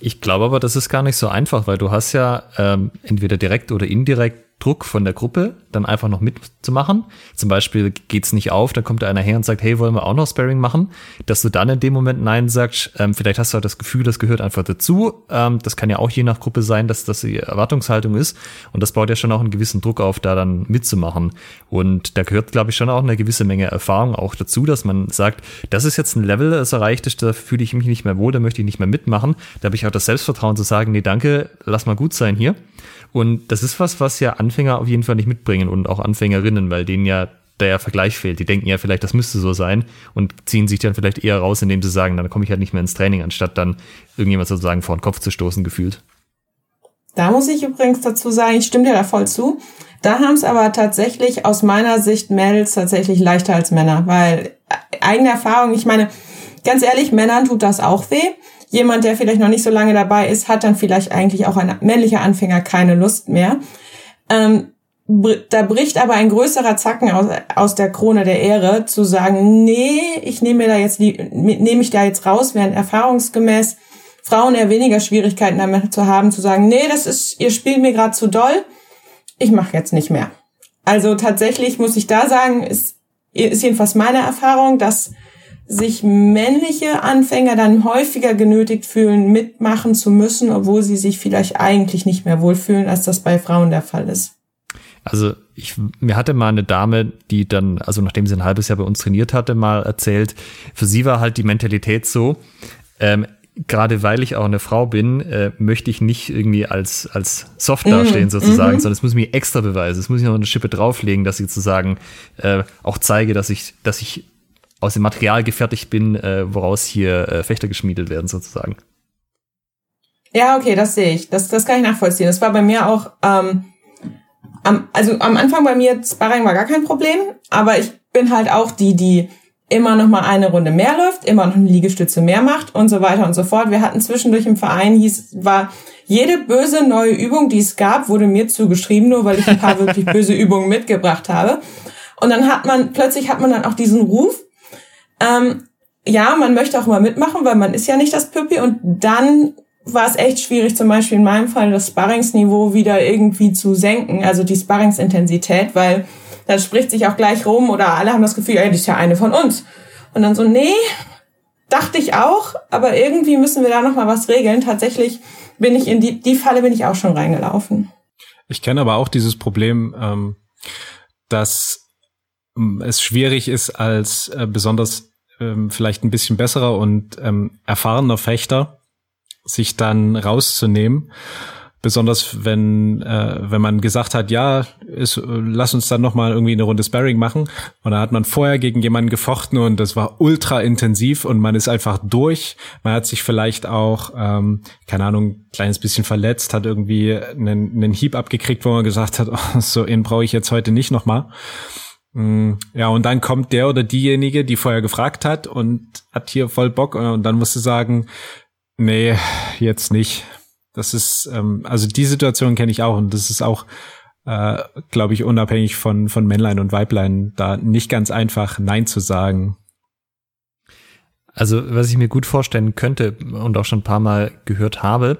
Ich glaube aber, das ist gar nicht so einfach, weil du hast ja ähm, entweder direkt oder indirekt Druck von der Gruppe, dann einfach noch mitzumachen. Zum Beispiel geht's nicht auf, dann kommt da einer her und sagt, hey, wollen wir auch noch Sparring machen? Dass du dann in dem Moment Nein sagst, ähm, vielleicht hast du halt das Gefühl, das gehört einfach dazu. Ähm, das kann ja auch je nach Gruppe sein, dass das die Erwartungshaltung ist. Und das baut ja schon auch einen gewissen Druck auf, da dann mitzumachen. Und da gehört, glaube ich, schon auch eine gewisse Menge Erfahrung auch dazu, dass man sagt, das ist jetzt ein Level, das erreicht ist, da fühle ich mich nicht mehr wohl, da möchte ich nicht mehr mitmachen. Da habe ich auch das Selbstvertrauen zu sagen, nee, danke, lass mal gut sein hier. Und das ist was, was ja Anfänger auf jeden Fall nicht mitbringen und auch Anfängerinnen, weil denen ja der Vergleich fehlt. Die denken ja vielleicht, das müsste so sein und ziehen sich dann vielleicht eher raus, indem sie sagen, dann komme ich halt nicht mehr ins Training, anstatt dann irgendjemand sozusagen vor den Kopf zu stoßen, gefühlt. Da muss ich übrigens dazu sagen, ich stimme dir da voll zu. Da haben es aber tatsächlich aus meiner Sicht Mädels tatsächlich leichter als Männer, weil eigene Erfahrung, ich meine, ganz ehrlich, Männern tut das auch weh jemand, der vielleicht noch nicht so lange dabei ist, hat dann vielleicht eigentlich auch ein männlicher Anfänger keine Lust mehr. Ähm, da bricht aber ein größerer Zacken aus, aus der Krone der Ehre, zu sagen, nee, ich nehme mir da jetzt, nehme ich da jetzt raus, während erfahrungsgemäß Frauen eher weniger Schwierigkeiten damit zu haben, zu sagen, nee, das ist, ihr spielt mir gerade zu doll, ich mache jetzt nicht mehr. Also tatsächlich muss ich da sagen, ist, ist jedenfalls meine Erfahrung, dass sich männliche Anfänger dann häufiger genötigt fühlen, mitmachen zu müssen, obwohl sie sich vielleicht eigentlich nicht mehr wohlfühlen, als das bei Frauen der Fall ist. Also ich, mir hatte mal eine Dame, die dann, also nachdem sie ein halbes Jahr bei uns trainiert hatte, mal erzählt, für sie war halt die Mentalität so, ähm, gerade weil ich auch eine Frau bin, äh, möchte ich nicht irgendwie als, als soft mhm, dastehen sozusagen, mm sondern es muss mir extra beweisen. Es muss ich noch eine Schippe drauflegen, dass ich sozusagen äh, auch zeige, dass ich, dass ich aus dem Material gefertigt bin, äh, woraus hier äh, Fechter geschmiedet werden, sozusagen. Ja, okay, das sehe ich. Das, das kann ich nachvollziehen. Das war bei mir auch, ähm, am, also am Anfang bei mir, Sparring war gar kein Problem, aber ich bin halt auch die, die immer noch mal eine Runde mehr läuft, immer noch eine Liegestütze mehr macht und so weiter und so fort. Wir hatten zwischendurch im Verein, hieß, war jede böse neue Übung, die es gab, wurde mir zugeschrieben, nur weil ich ein paar [laughs] wirklich böse Übungen mitgebracht habe. Und dann hat man, plötzlich hat man dann auch diesen Ruf, ähm, ja, man möchte auch mal mitmachen, weil man ist ja nicht das Püppi und dann war es echt schwierig, zum Beispiel in meinem Fall das Sparringsniveau wieder irgendwie zu senken, also die Sparringsintensität, weil dann spricht sich auch gleich rum oder alle haben das Gefühl, ja, die ist ja eine von uns. Und dann so, nee, dachte ich auch, aber irgendwie müssen wir da noch mal was regeln. Tatsächlich bin ich in die, die Falle bin ich auch schon reingelaufen. Ich kenne aber auch dieses Problem, ähm, dass es schwierig ist, als äh, besonders ähm, vielleicht ein bisschen besserer und ähm, erfahrener Fechter sich dann rauszunehmen. Besonders wenn äh, wenn man gesagt hat, ja, ist, äh, lass uns dann noch mal irgendwie eine Runde Sparring machen. Und da hat man vorher gegen jemanden gefochten und das war ultra intensiv und man ist einfach durch. Man hat sich vielleicht auch, ähm, keine Ahnung, kleines bisschen verletzt, hat irgendwie einen, einen Hieb abgekriegt, wo man gesagt hat, [laughs] oh, so ihn brauche ich jetzt heute nicht noch mal. Mm, ja, und dann kommt der oder diejenige, die vorher gefragt hat und hat hier voll Bock und dann musst du sagen, nee, jetzt nicht. Das ist, ähm, also die Situation kenne ich auch und das ist auch, äh, glaube ich, unabhängig von, von Männlein und Weiblein, da nicht ganz einfach Nein zu sagen. Also was ich mir gut vorstellen könnte und auch schon ein paar Mal gehört habe,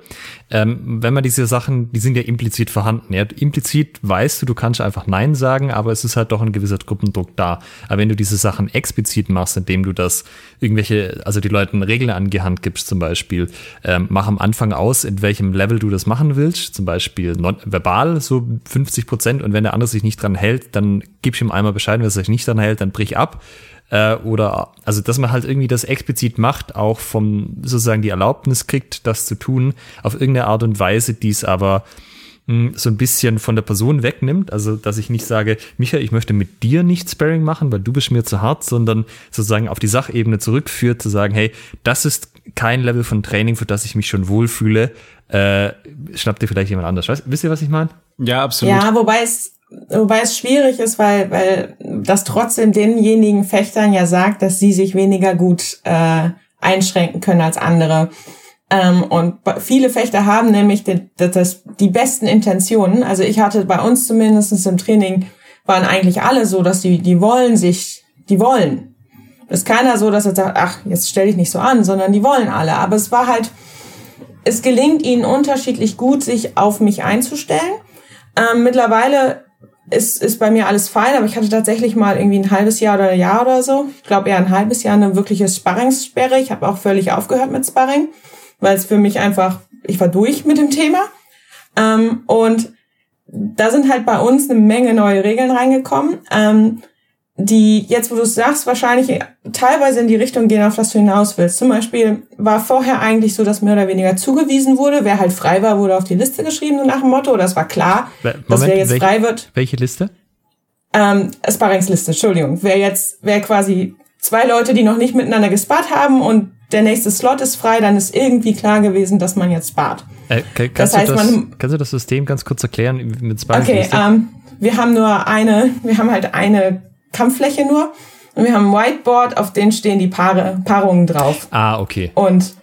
ähm, wenn man diese Sachen, die sind ja implizit vorhanden. Ja, implizit weißt du, du kannst einfach Nein sagen, aber es ist halt doch ein gewisser Gruppendruck da. Aber wenn du diese Sachen explizit machst, indem du das irgendwelche, also die Leuten Regeln an die Hand gibst, zum Beispiel, ähm, mach am Anfang aus, in welchem Level du das machen willst, zum Beispiel verbal so 50 Prozent und wenn der andere sich nicht dran hält, dann gibst ihm einmal Bescheid, wenn er sich nicht dran hält, dann brich ab äh, oder also dass man halt irgendwie das explizit macht, auch vom sozusagen die Erlaubnis kriegt, das zu tun, auf irgendeine Art und Weise, die es aber mh, hm, so ein bisschen von der Person wegnimmt. Also dass ich nicht sage, Michael, ich möchte mit dir nicht Sparring machen, weil du bist mir zu hart, sondern sozusagen auf die Sachebene zurückführt, zu sagen, hey, das ist kein Level von Training, für das ich mich schon wohlfühle. Äh, schnappt dir vielleicht jemand anders. Weißt, wisst ihr, was ich meine? Ja, absolut. Ja, wobei es Wobei es schwierig ist, weil, weil das trotzdem denjenigen Fechtern ja sagt, dass sie sich weniger gut äh, einschränken können als andere. Ähm, und viele Fechter haben nämlich die, das, die besten Intentionen. Also ich hatte bei uns zumindest im Training, waren eigentlich alle so, dass die, die wollen sich, die wollen. Es ist keiner so, dass er sagt, ach, jetzt stell dich nicht so an, sondern die wollen alle. Aber es war halt, es gelingt ihnen unterschiedlich gut, sich auf mich einzustellen. Ähm, mittlerweile ist, ist bei mir alles fein, aber ich hatte tatsächlich mal irgendwie ein halbes Jahr oder ein Jahr oder so, ich glaube eher ein halbes Jahr eine wirkliche Sparringssperre. Ich habe auch völlig aufgehört mit Sparring, weil es für mich einfach, ich war durch mit dem Thema. Ähm, und da sind halt bei uns eine Menge neue Regeln reingekommen. Ähm, die jetzt, wo du es sagst, wahrscheinlich teilweise in die Richtung gehen, auf das du hinaus willst. Zum Beispiel war vorher eigentlich so, dass mehr oder weniger zugewiesen wurde. Wer halt frei war, wurde auf die Liste geschrieben, nach dem Motto. Das war klar, Moment, dass wer jetzt welche, frei wird. Welche Liste? Ähm, Sparringsliste, Entschuldigung. Wer jetzt, wer quasi zwei Leute, die noch nicht miteinander gespart haben und der nächste Slot ist frei, dann ist irgendwie klar gewesen, dass man jetzt spart. Äh, kannst, das heißt, du das, man, kannst du das System ganz kurz erklären mit Sparringsliste? Okay, ähm, wir haben nur eine, wir haben halt eine Kampffläche nur. Und wir haben ein Whiteboard, auf dem stehen die Paare, Paarungen drauf. Ah, okay. Und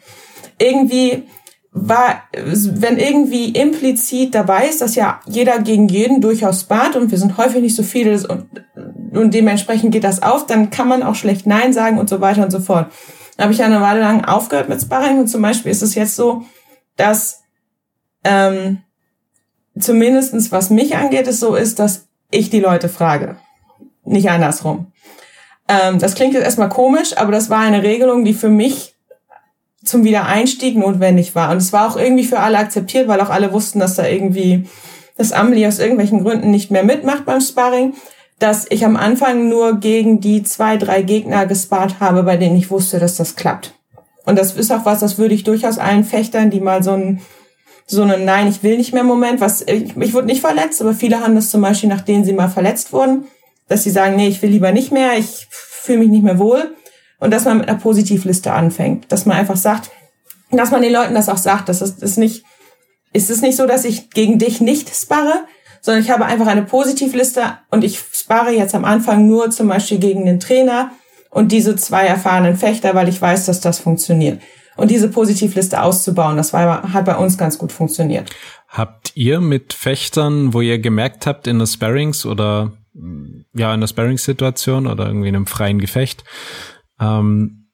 irgendwie war, wenn irgendwie implizit dabei ist, dass ja jeder gegen jeden durchaus spart und wir sind häufig nicht so viele und, und dementsprechend geht das auf, dann kann man auch schlecht Nein sagen und so weiter und so fort. Da habe ich ja eine Weile lang aufgehört mit Sparring und zum Beispiel ist es jetzt so, dass ähm, zumindestens was mich angeht, es so ist, dass ich die Leute frage nicht andersrum. Ähm, das klingt jetzt erstmal komisch, aber das war eine Regelung, die für mich zum Wiedereinstieg notwendig war. Und es war auch irgendwie für alle akzeptiert, weil auch alle wussten, dass da irgendwie das Amelie aus irgendwelchen Gründen nicht mehr mitmacht beim Sparring, dass ich am Anfang nur gegen die zwei, drei Gegner gespart habe, bei denen ich wusste, dass das klappt. Und das ist auch was, das würde ich durchaus allen Fechtern, die mal so ein so einen Nein, ich will nicht mehr Moment, was ich, ich wurde nicht verletzt, aber viele haben das zum Beispiel, nachdem sie mal verletzt wurden, dass sie sagen, nee, ich will lieber nicht mehr, ich fühle mich nicht mehr wohl. Und dass man mit einer Positivliste anfängt. Dass man einfach sagt, dass man den Leuten das auch sagt. Das ist, ist nicht, ist es nicht so, dass ich gegen dich nicht sparre, sondern ich habe einfach eine Positivliste und ich spare jetzt am Anfang nur zum Beispiel gegen den Trainer und diese zwei erfahrenen Fechter, weil ich weiß, dass das funktioniert. Und diese Positivliste auszubauen, das war, hat bei uns ganz gut funktioniert. Habt ihr mit Fechtern, wo ihr gemerkt habt in der Sparrings oder ja, in einer Sparring-Situation oder irgendwie in einem freien Gefecht, ähm,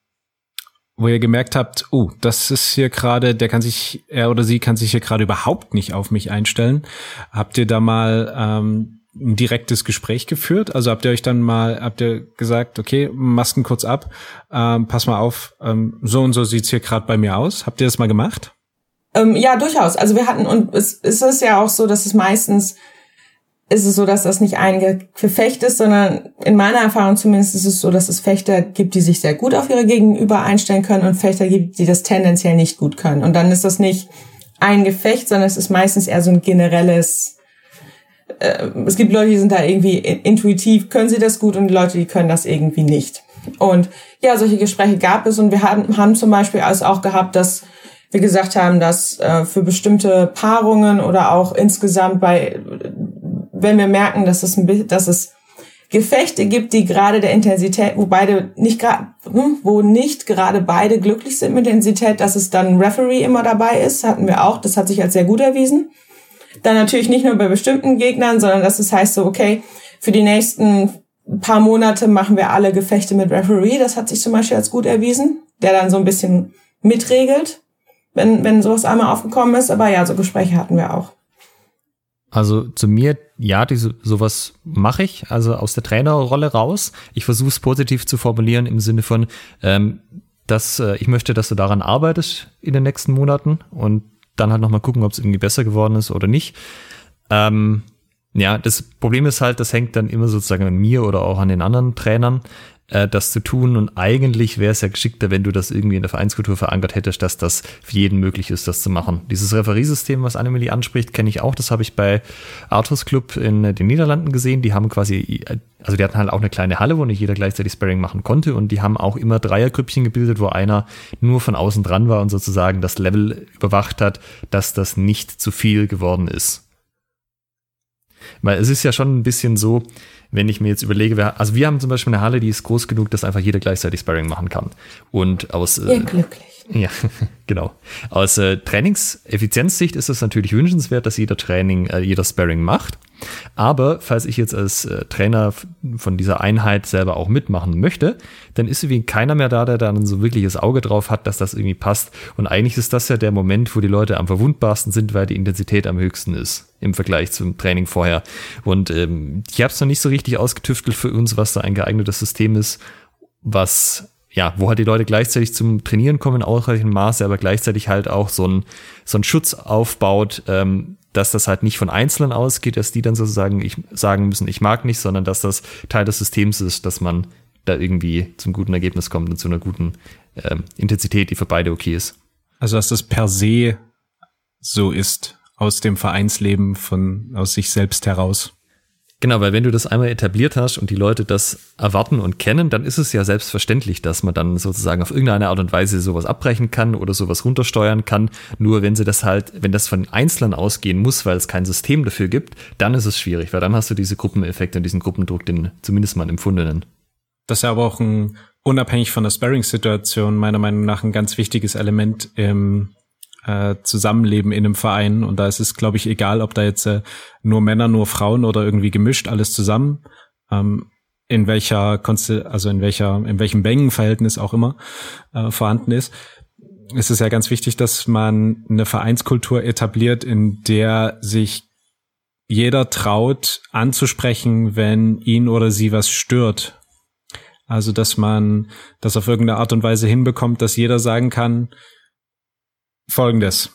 wo ihr gemerkt habt, oh, das ist hier gerade, der kann sich, er oder sie kann sich hier gerade überhaupt nicht auf mich einstellen. Habt ihr da mal ähm, ein direktes Gespräch geführt? Also habt ihr euch dann mal, habt ihr gesagt, okay, Masken kurz ab, ähm, pass mal auf, ähm, so und so sieht's hier gerade bei mir aus. Habt ihr das mal gemacht? Ähm, ja, durchaus. Also wir hatten, und es, es ist ja auch so, dass es meistens ist es so, dass das nicht ein Gefecht ist, sondern in meiner Erfahrung zumindest ist es so, dass es Fechter gibt, die sich sehr gut auf ihre Gegenüber einstellen können und Fechter gibt, die das tendenziell nicht gut können. Und dann ist das nicht ein Gefecht, sondern es ist meistens eher so ein generelles, äh, es gibt Leute, die sind da irgendwie intuitiv, können sie das gut und Leute, die können das irgendwie nicht. Und ja, solche Gespräche gab es und wir haben, haben zum Beispiel also auch gehabt, dass wir gesagt haben, dass äh, für bestimmte Paarungen oder auch insgesamt bei wenn wir merken, dass es, ein, dass es Gefechte gibt, die gerade der Intensität, wo beide nicht gerade, hm, wo nicht gerade beide glücklich sind mit der Intensität, dass es dann Referee immer dabei ist, hatten wir auch. Das hat sich als sehr gut erwiesen. Dann natürlich nicht nur bei bestimmten Gegnern, sondern dass es heißt so, okay, für die nächsten paar Monate machen wir alle Gefechte mit Referee. Das hat sich zum Beispiel als gut erwiesen, der dann so ein bisschen mitregelt, wenn, wenn sowas einmal aufgekommen ist. Aber ja, so Gespräche hatten wir auch. Also zu mir, ja, diese, sowas mache ich, also aus der Trainerrolle raus. Ich versuche es positiv zu formulieren im Sinne von, ähm, dass äh, ich möchte, dass du daran arbeitest in den nächsten Monaten und dann halt nochmal gucken, ob es irgendwie besser geworden ist oder nicht. Ähm, ja, das Problem ist halt, das hängt dann immer sozusagen an mir oder auch an den anderen Trainern äh, das zu tun. Und eigentlich wäre es ja geschickter, wenn du das irgendwie in der Vereinskultur verankert hättest, dass das für jeden möglich ist, das zu machen. Dieses Referiesystem, was Annelie anspricht, kenne ich auch. Das habe ich bei Arthurs Club in den Niederlanden gesehen. Die haben quasi, also die hatten halt auch eine kleine Halle, wo nicht jeder gleichzeitig Sparring machen konnte. Und die haben auch immer Dreiergrüppchen gebildet, wo einer nur von außen dran war und sozusagen das Level überwacht hat, dass das nicht zu viel geworden ist. Weil es ist ja schon ein bisschen so, wenn ich mir jetzt überlege, wer, also wir haben zum Beispiel eine Halle, die ist groß genug, dass einfach jeder gleichzeitig Sparring machen kann. Und aus äh, glücklich. Ja, [laughs] genau. Aus äh, Trainingseffizienzsicht ist es natürlich wünschenswert, dass jeder Training, äh, jeder Sparring macht. Aber falls ich jetzt als äh, Trainer von dieser Einheit selber auch mitmachen möchte, dann ist irgendwie keiner mehr da, der dann so wirkliches Auge drauf hat, dass das irgendwie passt. Und eigentlich ist das ja der Moment, wo die Leute am verwundbarsten sind, weil die Intensität am höchsten ist im Vergleich zum Training vorher. Und ähm, ich habe es noch nicht so richtig ausgetüftelt für uns, was da ein geeignetes System ist, was ja, wo halt die Leute gleichzeitig zum Trainieren kommen in ausreichendem Maße, aber gleichzeitig halt auch so ein, so ein Schutz aufbaut, ähm, dass das halt nicht von Einzelnen ausgeht, dass die dann sozusagen ich, sagen müssen, ich mag nicht, sondern dass das Teil des Systems ist, dass man da irgendwie zum guten Ergebnis kommt und zu einer guten ähm, Intensität, die für beide okay ist. Also dass das per se so ist, aus dem Vereinsleben von aus sich selbst heraus. Genau, weil wenn du das einmal etabliert hast und die Leute das erwarten und kennen, dann ist es ja selbstverständlich, dass man dann sozusagen auf irgendeine Art und Weise sowas abbrechen kann oder sowas runtersteuern kann. Nur wenn sie das halt, wenn das von Einzelnen ausgehen muss, weil es kein System dafür gibt, dann ist es schwierig, weil dann hast du diese Gruppeneffekte und diesen Gruppendruck, den zumindest mal empfundenen. Das ist ja aber auch ein, unabhängig von der Sparring-Situation, meiner Meinung nach ein ganz wichtiges Element im äh, Zusammenleben in einem Verein. Und da ist es, glaube ich, egal, ob da jetzt äh, nur Männer, nur Frauen oder irgendwie gemischt, alles zusammen. Ähm, in welcher Konstel also in welcher, in welchem Mengenverhältnis auch immer äh, vorhanden ist, ist es ja ganz wichtig, dass man eine Vereinskultur etabliert, in der sich jeder traut anzusprechen, wenn ihn oder sie was stört. Also, dass man das auf irgendeine Art und Weise hinbekommt, dass jeder sagen kann, folgendes.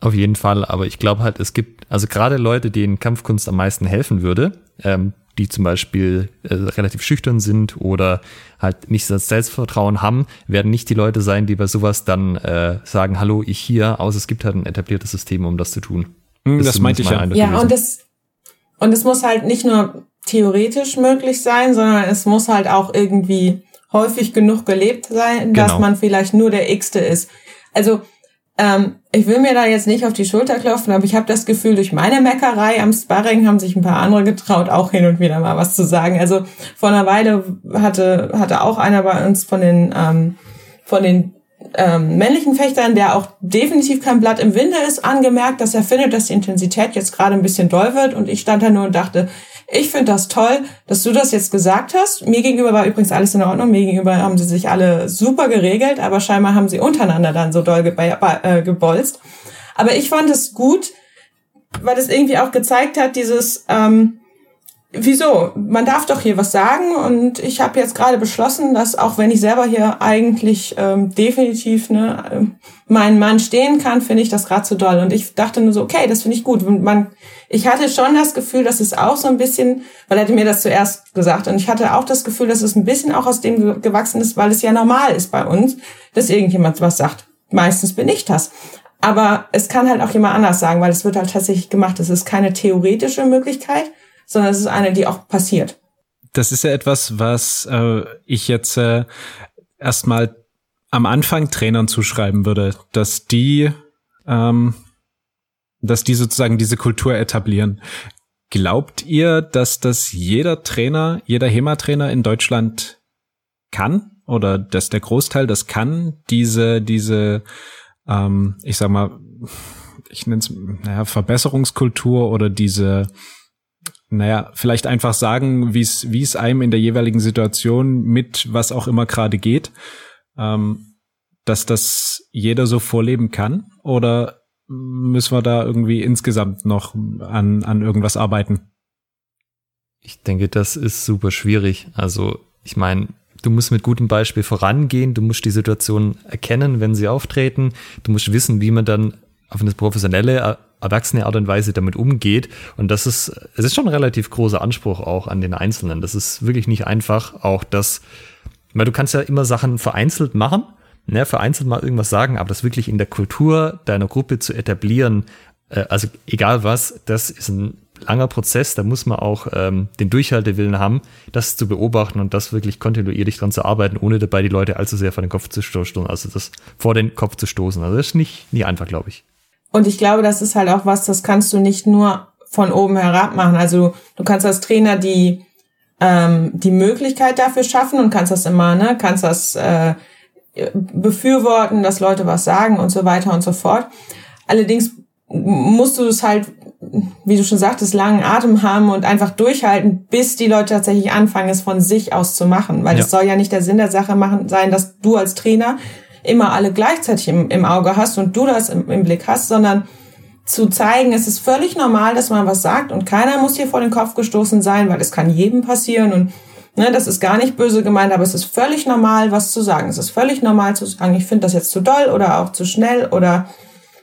Auf jeden Fall, aber ich glaube halt, es gibt, also gerade Leute, denen Kampfkunst am meisten helfen würde, ähm, die zum Beispiel äh, relativ schüchtern sind oder halt nicht das Selbstvertrauen haben, werden nicht die Leute sein, die bei sowas dann äh, sagen, hallo, ich hier, außer es gibt halt ein etabliertes System, um das zu tun. Hm, das, das meinte ich ja. Ja, und das, und es muss halt nicht nur theoretisch möglich sein, sondern es muss halt auch irgendwie häufig genug gelebt sein, genau. dass man vielleicht nur der X-te ist. Also ähm, ich will mir da jetzt nicht auf die Schulter klopfen, aber ich habe das Gefühl, durch meine Meckerei am Sparring haben sich ein paar andere getraut, auch hin und wieder mal was zu sagen. Also vor einer Weile hatte, hatte auch einer bei uns von den, ähm, von den ähm, männlichen Fechtern, der auch definitiv kein Blatt im Winde ist, angemerkt, dass er findet, dass die Intensität jetzt gerade ein bisschen doll wird. Und ich stand da nur und dachte, ich finde das toll, dass du das jetzt gesagt hast. Mir gegenüber war übrigens alles in Ordnung. Mir gegenüber haben sie sich alle super geregelt, aber scheinbar haben sie untereinander dann so doll äh, gebolzt. Aber ich fand es gut, weil es irgendwie auch gezeigt hat, dieses, ähm, wieso? Man darf doch hier was sagen und ich habe jetzt gerade beschlossen, dass auch wenn ich selber hier eigentlich ähm, definitiv ne, äh, meinen Mann stehen kann, finde ich das gerade zu doll. Und ich dachte nur so, okay, das finde ich gut. Man, ich hatte schon das Gefühl, dass es auch so ein bisschen, weil er hatte mir das zuerst gesagt und ich hatte auch das Gefühl, dass es ein bisschen auch aus dem gewachsen ist, weil es ja normal ist bei uns, dass irgendjemand was sagt. Meistens bin ich das. Aber es kann halt auch jemand anders sagen, weil es wird halt tatsächlich gemacht. Es ist keine theoretische Möglichkeit, sondern es ist eine, die auch passiert. Das ist ja etwas, was äh, ich jetzt äh, erstmal am Anfang Trainern zuschreiben würde, dass die, ähm, dass die sozusagen diese Kultur etablieren. Glaubt ihr, dass das jeder Trainer, jeder HEMA-Trainer in Deutschland kann? Oder dass der Großteil das kann, diese, diese, ähm, ich sag mal, ich nenne es, naja, Verbesserungskultur oder diese, naja, vielleicht einfach sagen, wie es, wie es einem in der jeweiligen Situation mit was auch immer gerade geht, ähm, dass das jeder so vorleben kann? Oder müssen wir da irgendwie insgesamt noch an, an irgendwas arbeiten? Ich denke, das ist super schwierig. Also, ich meine, du musst mit gutem Beispiel vorangehen, du musst die Situation erkennen, wenn sie auftreten, du musst wissen, wie man dann auf eine professionelle, erwachsene Art und Weise damit umgeht. Und das ist, es ist schon ein relativ großer Anspruch auch an den Einzelnen. Das ist wirklich nicht einfach, auch das, weil du kannst ja immer Sachen vereinzelt machen, ne, vereinzelt mal irgendwas sagen, aber das wirklich in der Kultur deiner Gruppe zu etablieren, äh, also egal was, das ist ein langer Prozess, da muss man auch ähm, den Durchhaltewillen haben, das zu beobachten und das wirklich kontinuierlich dran zu arbeiten, ohne dabei die Leute allzu sehr vor den Kopf zu stoßen, also das vor den Kopf zu stoßen. Also das ist nicht, nie einfach, glaube ich. Und ich glaube, das ist halt auch was, das kannst du nicht nur von oben herab machen. Also du kannst als Trainer die ähm, die Möglichkeit dafür schaffen und kannst das immer, ne, kannst das äh, befürworten, dass Leute was sagen und so weiter und so fort. Allerdings musst du es halt, wie du schon sagtest, langen Atem haben und einfach durchhalten, bis die Leute tatsächlich anfangen, es von sich aus zu machen. Weil es ja. soll ja nicht der Sinn der Sache machen, sein, dass du als Trainer immer alle gleichzeitig im, im Auge hast und du das im, im Blick hast, sondern zu zeigen, es ist völlig normal, dass man was sagt und keiner muss hier vor den Kopf gestoßen sein, weil es kann jedem passieren und Ne, das ist gar nicht böse gemeint, aber es ist völlig normal, was zu sagen. Es ist völlig normal zu sagen, ich finde das jetzt zu doll oder auch zu schnell oder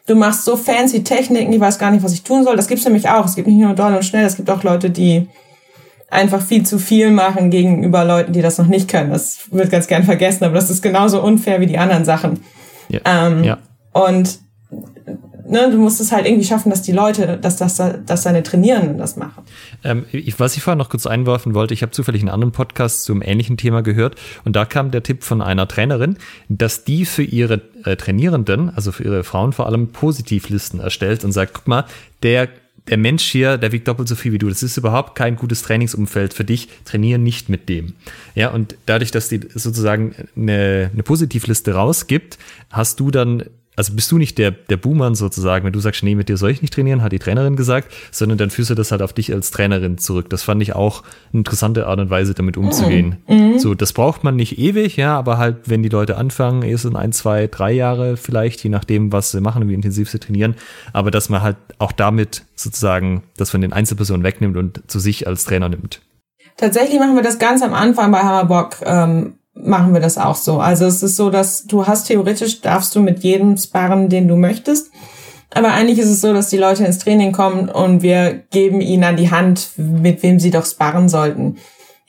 du machst so fancy Techniken, ich weiß gar nicht, was ich tun soll. Das gibt's nämlich auch. Es gibt nicht nur doll und schnell, es gibt auch Leute, die einfach viel zu viel machen gegenüber Leuten, die das noch nicht können. Das wird ganz gern vergessen, aber das ist genauso unfair wie die anderen Sachen. Ja. Ähm, ja. Und ne, du musst es halt irgendwie schaffen, dass die Leute, dass, dass, dass deine Trainierenden das machen. Ähm, ich, was ich vorher noch kurz einwerfen wollte, ich habe zufällig einen anderen Podcast zu einem ähnlichen Thema gehört und da kam der Tipp von einer Trainerin, dass die für ihre äh, Trainierenden, also für ihre Frauen vor allem, Positivlisten erstellt und sagt, guck mal, der der Mensch hier, der wiegt doppelt so viel wie du. Das ist überhaupt kein gutes Trainingsumfeld für dich. Trainiere nicht mit dem. Ja, und dadurch, dass die sozusagen eine, eine Positivliste rausgibt, hast du dann also bist du nicht der, der Buhmann sozusagen, wenn du sagst, nee, mit dir soll ich nicht trainieren, hat die Trainerin gesagt, sondern dann führst du das halt auf dich als Trainerin zurück. Das fand ich auch eine interessante Art und Weise, damit umzugehen. Mhm. mhm. So, das braucht man nicht ewig, ja, aber halt, wenn die Leute anfangen, ist es ein, zwei, drei Jahre vielleicht, je nachdem, was sie machen, wie intensiv sie trainieren, aber dass man halt auch damit sozusagen das von den Einzelpersonen wegnimmt und zu sich als Trainer nimmt. Tatsächlich machen wir das ganz am Anfang bei Hammerbock ähm, machen wir das auch so. Also es ist so, dass du hast theoretisch darfst du mit jedem sparren, den du möchtest. Aber eigentlich ist es so, dass die Leute ins Training kommen und wir geben ihnen an die Hand, mit wem sie doch sparren sollten.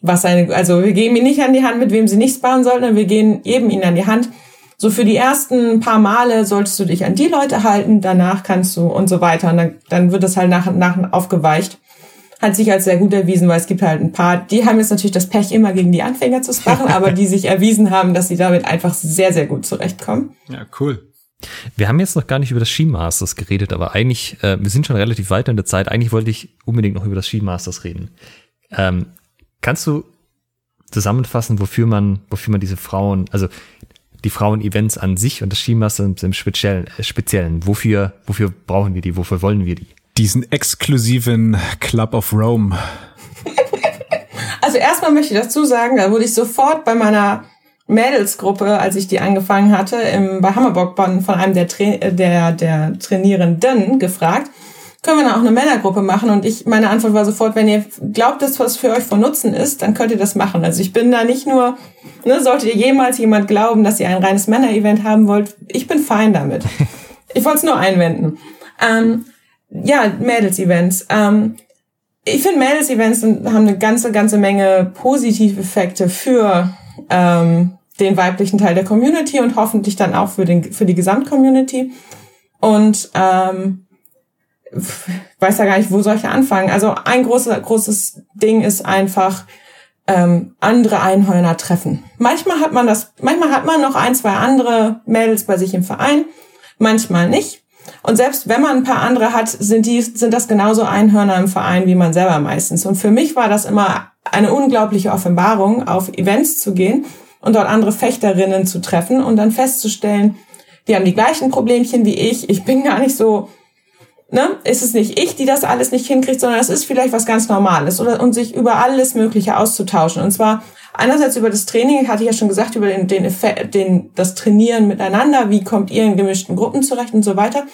Was eine, also wir geben ihnen nicht an die Hand, mit wem sie nicht sparren sollten, wir gehen eben ihnen an die Hand. So für die ersten paar Male solltest du dich an die Leute halten, danach kannst du und so weiter. Und dann, dann wird es halt nach und nach aufgeweicht hat sich als sehr gut erwiesen, weil es gibt halt ein paar, die haben jetzt natürlich das Pech, immer gegen die Anfänger zu sparren, [laughs] aber die sich erwiesen haben, dass sie damit einfach sehr, sehr gut zurechtkommen. Ja, cool. Wir haben jetzt noch gar nicht über das Skimasters geredet, aber eigentlich, äh, wir sind schon relativ weit in der Zeit. Eigentlich wollte ich unbedingt noch über das Skimasters reden. Ähm, kannst du zusammenfassen, wofür man, wofür man diese Frauen, also die Frauen-Events an sich und das Skimasters im Speziellen, äh, Speziellen, wofür, wofür brauchen wir die, wofür wollen wir die? Diesen exklusiven Club of Rome? Also erstmal möchte ich dazu sagen, da wurde ich sofort bei meiner Mädelsgruppe, als ich die angefangen hatte, im, bei Hammerbock von einem der, Tra der, der Trainierenden gefragt, können wir dann auch eine Männergruppe machen? Und ich, meine Antwort war sofort, wenn ihr glaubt, dass was für euch von Nutzen ist, dann könnt ihr das machen. Also ich bin da nicht nur, ne, solltet ihr jemals jemand glauben, dass ihr ein reines Männer-Event haben wollt, ich bin fein damit. [laughs] Ich wollte es nur einwenden. Ähm, ja, Mädels-Events. Ähm, ich finde, Mädels-Events haben eine ganze, ganze Menge Positiveffekte für ähm, den weiblichen Teil der Community und hoffentlich dann auch für, den, für die Gesamtcommunity. Und ähm, weiß ja gar nicht, wo soll ich anfangen. Also ein großes, großes Ding ist einfach ähm, andere Einhörner treffen. Manchmal hat man das, manchmal hat man noch ein, zwei andere Mädels bei sich im Verein, manchmal nicht. Und selbst wenn man ein paar andere hat, sind die, sind das genauso Einhörner im Verein wie man selber meistens. Und für mich war das immer eine unglaubliche Offenbarung, auf Events zu gehen und dort andere Fechterinnen zu treffen und dann festzustellen, die haben die gleichen Problemchen wie ich. Ich bin gar nicht so, ne, ist es nicht ich, die das alles nicht hinkriegt, sondern es ist vielleicht was ganz Normales oder, und sich über alles Mögliche auszutauschen. Und zwar einerseits über das Training, hatte ich ja schon gesagt, über den, den Effekt, den, das Trainieren miteinander, wie kommt ihr in gemischten Gruppen zurecht und so weiter.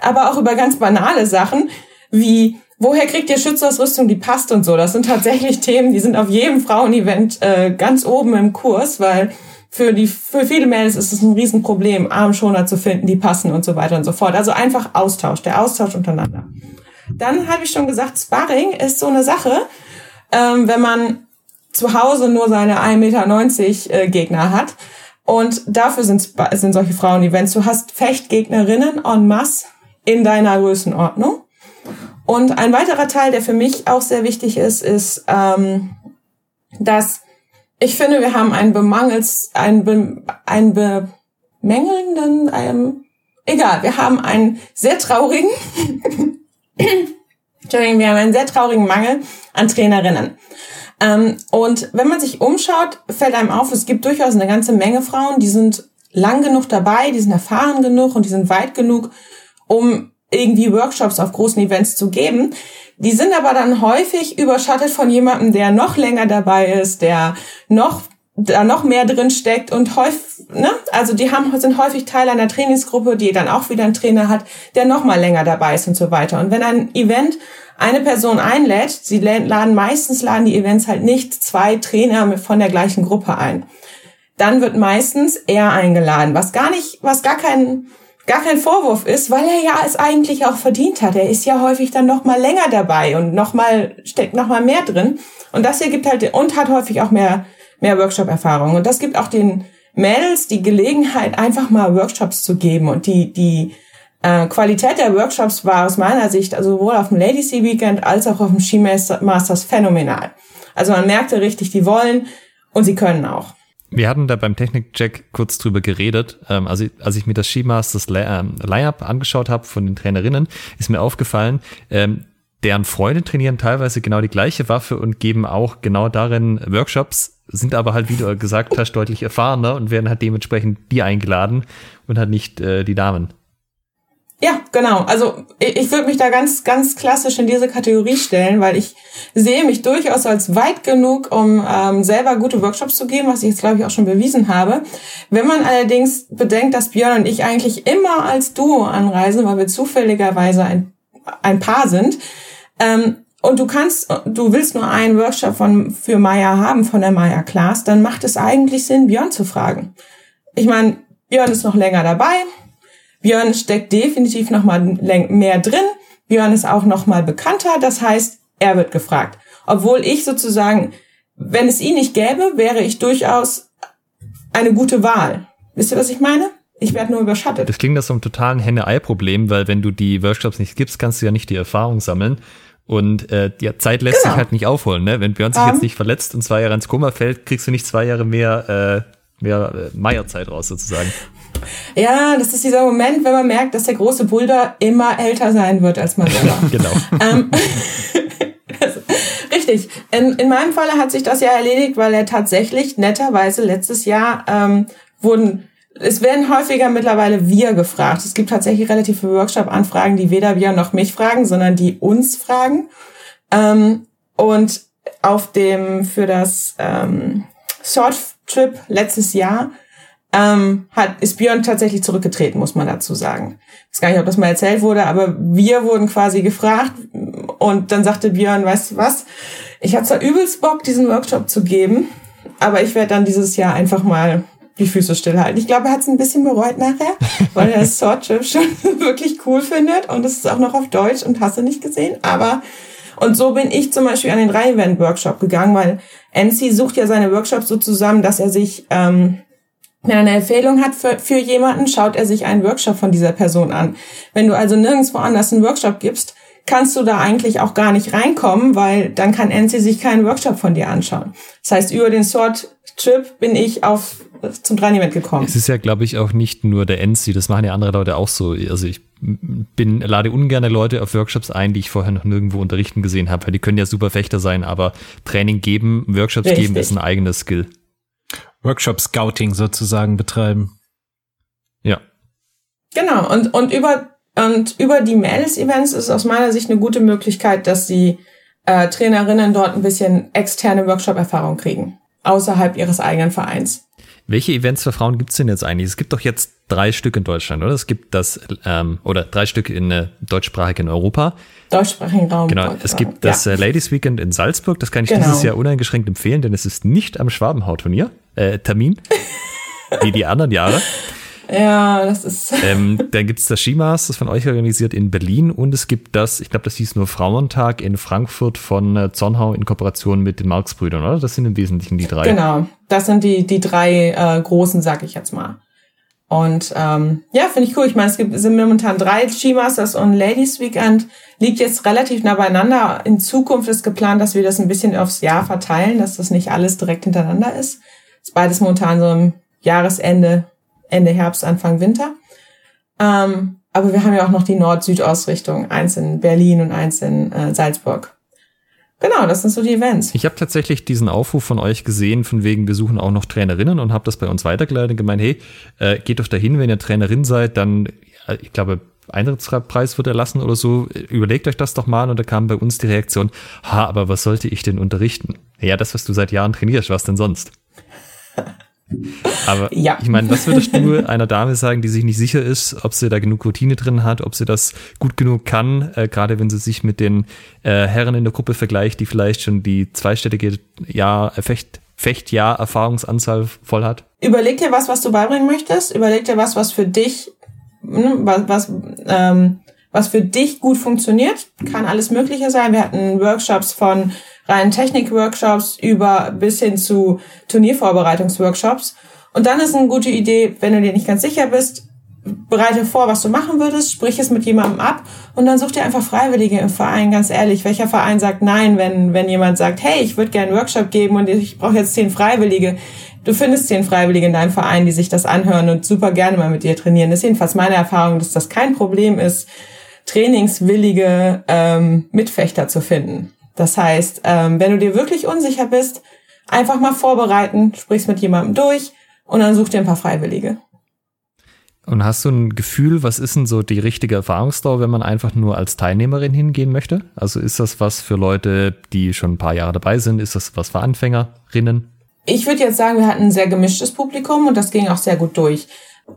Aber auch über ganz banale Sachen, wie, woher kriegt ihr Schutzausrüstung, die passt und so. Das sind tatsächlich [laughs] Themen, die sind auf jedem Frauenevent äh, ganz oben im Kurs, weil für die für viele Mädels ist es ein Riesenproblem, Armschoner zu finden, die passen und so weiter und so fort. Also einfach Austausch, der Austausch untereinander. Dann habe ich schon gesagt, Sparring ist so eine Sache, ähm, wenn man zu Hause nur seine 1,90 Meter äh, Gegner hat. Und dafür sind, sind solche Frauen-Events. Du hast Fechtgegnerinnen en masse in deiner Größenordnung. Und ein weiterer Teil, der für mich auch sehr wichtig ist, ist, ähm, dass ich finde, wir haben einen bemangels, einen, be, einen bemängelnden, ähm, egal, wir haben einen sehr traurigen, [laughs] Entschuldigung, wir haben einen sehr traurigen Mangel an Trainerinnen. Ähm, und wenn man sich umschaut, fällt einem auf, es gibt durchaus eine ganze Menge Frauen, die sind lang genug dabei, die sind erfahren genug und die sind weit genug, um irgendwie Workshops auf großen Events zu geben. Die sind aber dann häufig überschattet von jemandem, der noch länger dabei ist, der noch da noch mehr drin steckt und häufig, ne, also die haben, sind häufig Teil einer Trainingsgruppe, die dann auch wieder einen Trainer hat, der noch mal länger dabei ist und so weiter. Und wenn ein Event eine Person einlädt, sie laden meistens laden die Events halt nicht zwei Trainer von der gleichen Gruppe ein. Dann wird meistens er eingeladen, was gar nicht, was gar kein gar kein Vorwurf ist, weil er ja es eigentlich auch verdient hat. Er ist ja häufig dann noch mal länger dabei und noch mal steckt noch mal mehr drin und das hier gibt halt und hat häufig auch mehr mehr Workshop Erfahrung und das gibt auch den Mädels die Gelegenheit einfach mal Workshops zu geben und die die äh, Qualität der Workshops war aus meiner Sicht also sowohl auf dem Ladies Sea Weekend als auch auf dem Ski Masters phänomenal. Also man merkte richtig, die wollen und sie können auch. Wir hatten da beim Technik-Check kurz drüber geredet. Ähm, also, als ich mir das Skimasters ähm, Line-Up angeschaut habe von den Trainerinnen, ist mir aufgefallen, ähm, deren Freunde trainieren teilweise genau die gleiche Waffe und geben auch genau darin Workshops, sind aber halt, wie du gesagt hast, deutlich erfahrener und werden halt dementsprechend die eingeladen und halt nicht äh, die Damen. Ja, genau. Also ich, ich würde mich da ganz, ganz klassisch in diese Kategorie stellen, weil ich sehe mich durchaus als weit genug, um ähm, selber gute Workshops zu geben, was ich jetzt, glaube ich, auch schon bewiesen habe. Wenn man allerdings bedenkt, dass Björn und ich eigentlich immer als Duo anreisen, weil wir zufälligerweise ein, ein Paar sind, ähm, und du kannst, du willst nur einen Workshop von, für Maya haben, von der Maya Class, dann macht es eigentlich Sinn, Björn zu fragen. Ich meine, Björn ist noch länger dabei, Björn steckt definitiv noch mal mehr drin. Björn ist auch noch mal bekannter. Das heißt, er wird gefragt. Obwohl ich sozusagen, wenn es ihn nicht gäbe, wäre ich durchaus eine gute Wahl. Wisst ihr, was ich meine? Ich werde nur überschattet. Das klingt das so einem totalen Henne-Ei-Problem, weil wenn du die Workshops nicht gibst, kannst du ja nicht die Erfahrung sammeln. Und äh, die Zeit lässt genau. sich halt nicht aufholen. Ne? Wenn Björn sich um, jetzt nicht verletzt und zwei Jahre ins Koma fällt, kriegst du nicht zwei Jahre mehr, äh, mehr äh, Meierzeit raus sozusagen. Ja, das ist dieser Moment, wenn man merkt, dass der große Bruder immer älter sein wird als man selber. genau. Ähm, [laughs] richtig. In, in meinem Falle hat sich das ja erledigt, weil er tatsächlich netterweise letztes Jahr ähm, wurden es werden häufiger mittlerweile wir gefragt. Es gibt tatsächlich relativ viele Workshop-Anfragen, die weder wir noch mich fragen, sondern die uns fragen. Ähm, und auf dem für das ähm, Short Trip letztes Jahr ähm, hat, ist Björn tatsächlich zurückgetreten, muss man dazu sagen. Ich weiß gar nicht, ob das mal erzählt wurde, aber wir wurden quasi gefragt und dann sagte Björn, weißt du was, ich habe zwar übelst Bock, diesen Workshop zu geben, aber ich werde dann dieses Jahr einfach mal die Füße stillhalten. Ich glaube, er hat es ein bisschen bereut nachher, [laughs] weil er das Sword Trip schon [laughs] wirklich cool findet und es ist auch noch auf Deutsch und hast du nicht gesehen, aber und so bin ich zum Beispiel an den Drei-Event-Workshop gegangen, weil NC sucht ja seine Workshops so zusammen, dass er sich ähm, wenn er eine Empfehlung hat für, für jemanden, schaut er sich einen Workshop von dieser Person an. Wenn du also nirgendwo anders einen Workshop gibst, kannst du da eigentlich auch gar nicht reinkommen, weil dann kann NC sich keinen Workshop von dir anschauen. Das heißt, über den Sword Trip bin ich auf zum Trainiment gekommen. Es ist ja, glaube ich, auch nicht nur der NC, das machen ja andere Leute auch so. Also ich bin, lade ungerne Leute auf Workshops ein, die ich vorher noch nirgendwo unterrichten gesehen habe, weil die können ja super Fechter sein, aber Training geben, Workshops Richtig. geben ist ein eigenes Skill. Workshop-Scouting sozusagen betreiben. Ja. Genau, und, und über, und über die Mädels-Events ist aus meiner Sicht eine gute Möglichkeit, dass die äh, Trainerinnen dort ein bisschen externe Workshop-Erfahrung kriegen, außerhalb ihres eigenen Vereins. Welche Events für Frauen gibt's denn jetzt eigentlich? Es gibt doch jetzt drei Stück in Deutschland, oder? Es gibt das, ähm, oder drei Stück in äh, deutschsprachig in Europa. Deutschsprachigen Raum. Genau, es gibt das ja. äh, Ladies Weekend in Salzburg, das kann ich genau. dieses Jahr uneingeschränkt empfehlen, denn es ist nicht am Schwabenhaut-Turnier, äh, Termin, [laughs] wie die anderen Jahre. Ja, das ist. [laughs] Ähm, dann gibt's das Skimasters von euch organisiert in Berlin und es gibt das, ich glaube, das hieß nur Frauentag in Frankfurt von äh, Zornhau in Kooperation mit den Marx-Brüdern, oder? Das sind im Wesentlichen die drei. Genau, das sind die, die drei äh, großen, sag ich jetzt mal. Und ähm, ja, finde ich cool. Ich meine, es gibt sind momentan drei Skimasters und Ladies Weekend liegt jetzt relativ nah beieinander. In Zukunft ist geplant, dass wir das ein bisschen aufs Jahr verteilen, dass das nicht alles direkt hintereinander ist. Ist beides momentan so im Jahresende Ende Herbst, Anfang Winter. Ähm, aber wir haben ja auch noch die Nord-Süd-Ausrichtung, eins in Berlin und eins in äh, Salzburg. Genau, das sind so die Events. Ich habe tatsächlich diesen Aufruf von euch gesehen, von wegen, wir suchen auch noch Trainerinnen und habe das bei uns weitergeleitet und gemeint, hey, äh, geht doch dahin, wenn ihr Trainerin seid, dann, äh, ich glaube, Eintrittspreis wird erlassen oder so, überlegt euch das doch mal und da kam bei uns die Reaktion, ha, aber was sollte ich denn unterrichten? Ja, das, was du seit Jahren trainierst, was denn sonst? [laughs] Aber ja. ich meine, was würdest du einer Dame sagen, die sich nicht sicher ist, ob sie da genug Routine drin hat, ob sie das gut genug kann, äh, gerade wenn sie sich mit den äh, Herren in der Gruppe vergleicht, die vielleicht schon die zweistellige Jahr Fecht Fechtjahr Erfahrungsanzahl voll hat? Überleg dir was, was du beibringen möchtest. Überleg dir was, was für dich, ne, was, was, ähm, was für dich gut funktioniert. Kann alles Mögliche sein. Wir hatten Workshops von rein Technik-Workshops über bis hin zu Turniervorbereitungsworkshops. Und dann ist eine gute Idee, wenn du dir nicht ganz sicher bist, bereite vor, was du machen würdest, sprich es mit jemandem ab und dann such dir einfach Freiwillige im Verein, ganz ehrlich. Welcher Verein sagt nein, wenn, wenn jemand sagt, hey, ich würde gerne einen Workshop geben und ich brauche jetzt zehn Freiwillige. Du findest zehn Freiwillige in deinem Verein, die sich das anhören und super gerne mal mit dir trainieren. Das ist jedenfalls meine Erfahrung, dass das kein Problem ist, trainingswillige ähm, Mitfechter zu finden. Das heißt, ähm, wenn du dir wirklich unsicher bist, einfach mal vorbereiten, sprichst mit jemandem durch und dann such dir ein paar Freiwillige. Und hast du ein Gefühl, was ist denn so die richtige Erfahrungsdauer, wenn man einfach nur als Teilnehmerin hingehen möchte? Also ist das was für Leute, die schon ein paar Jahre dabei sind? Ist das was für Anfängerinnen? Ich würde jetzt sagen, wir hatten ein sehr gemischtes Publikum und das ging auch sehr gut durch.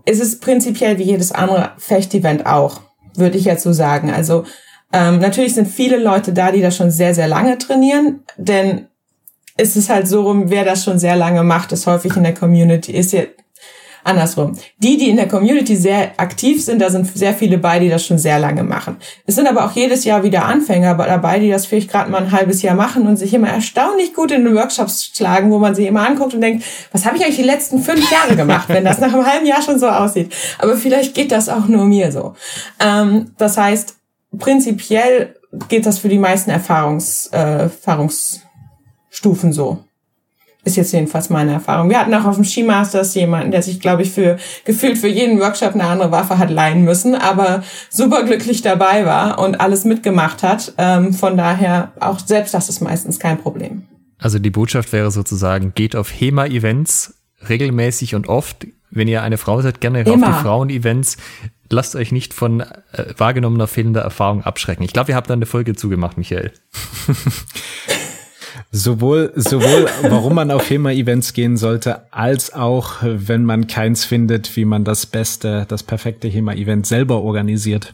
Es ist prinzipiell wie jedes andere Fechtevent auch, würde ich jetzt so sagen. Also ähm, natürlich sind viele Leute da, die das schon sehr, sehr lange trainieren, denn es ist halt so rum, wer das schon sehr lange macht, ist häufig in der Community, ist ja andersrum. Die, die in der Community sehr aktiv sind, da sind sehr viele bei, die das schon sehr lange machen. Es sind aber auch jedes Jahr wieder Anfänger dabei, die das vielleicht gerade mal ein halbes Jahr machen und sich immer erstaunlich gut in den Workshops schlagen, wo man sie immer anguckt und denkt, was habe ich eigentlich die letzten fünf Jahre gemacht, wenn das nach einem halben Jahr schon so aussieht. Aber vielleicht geht das auch nur mir so. Ähm, das heißt, prinzipiell geht das für die meisten Erfahrungs, äh, Erfahrungsstufen so. Ist jetzt jedenfalls meine Erfahrung. Wir hatten auch auf dem Skimasters jemanden, der sich, glaube ich, für gefühlt für jeden Workshop eine andere Waffe hat leihen müssen, aber super glücklich dabei war und alles mitgemacht hat. Ähm, von daher auch selbst das ist meistens kein Problem. Also die Botschaft wäre sozusagen, geht auf HEMA-Events regelmäßig und oft. Wenn ihr eine Frau seid, gerne Immer. auf die Frauen-Events lasst euch nicht von äh, wahrgenommener fehlender Erfahrung abschrecken. Ich glaube, ihr habt da eine Folge zugemacht, Michael. [laughs] sowohl, sowohl, warum man auf HEMA-Events gehen sollte, als auch, wenn man keins findet, wie man das beste, das perfekte HEMA-Event selber organisiert.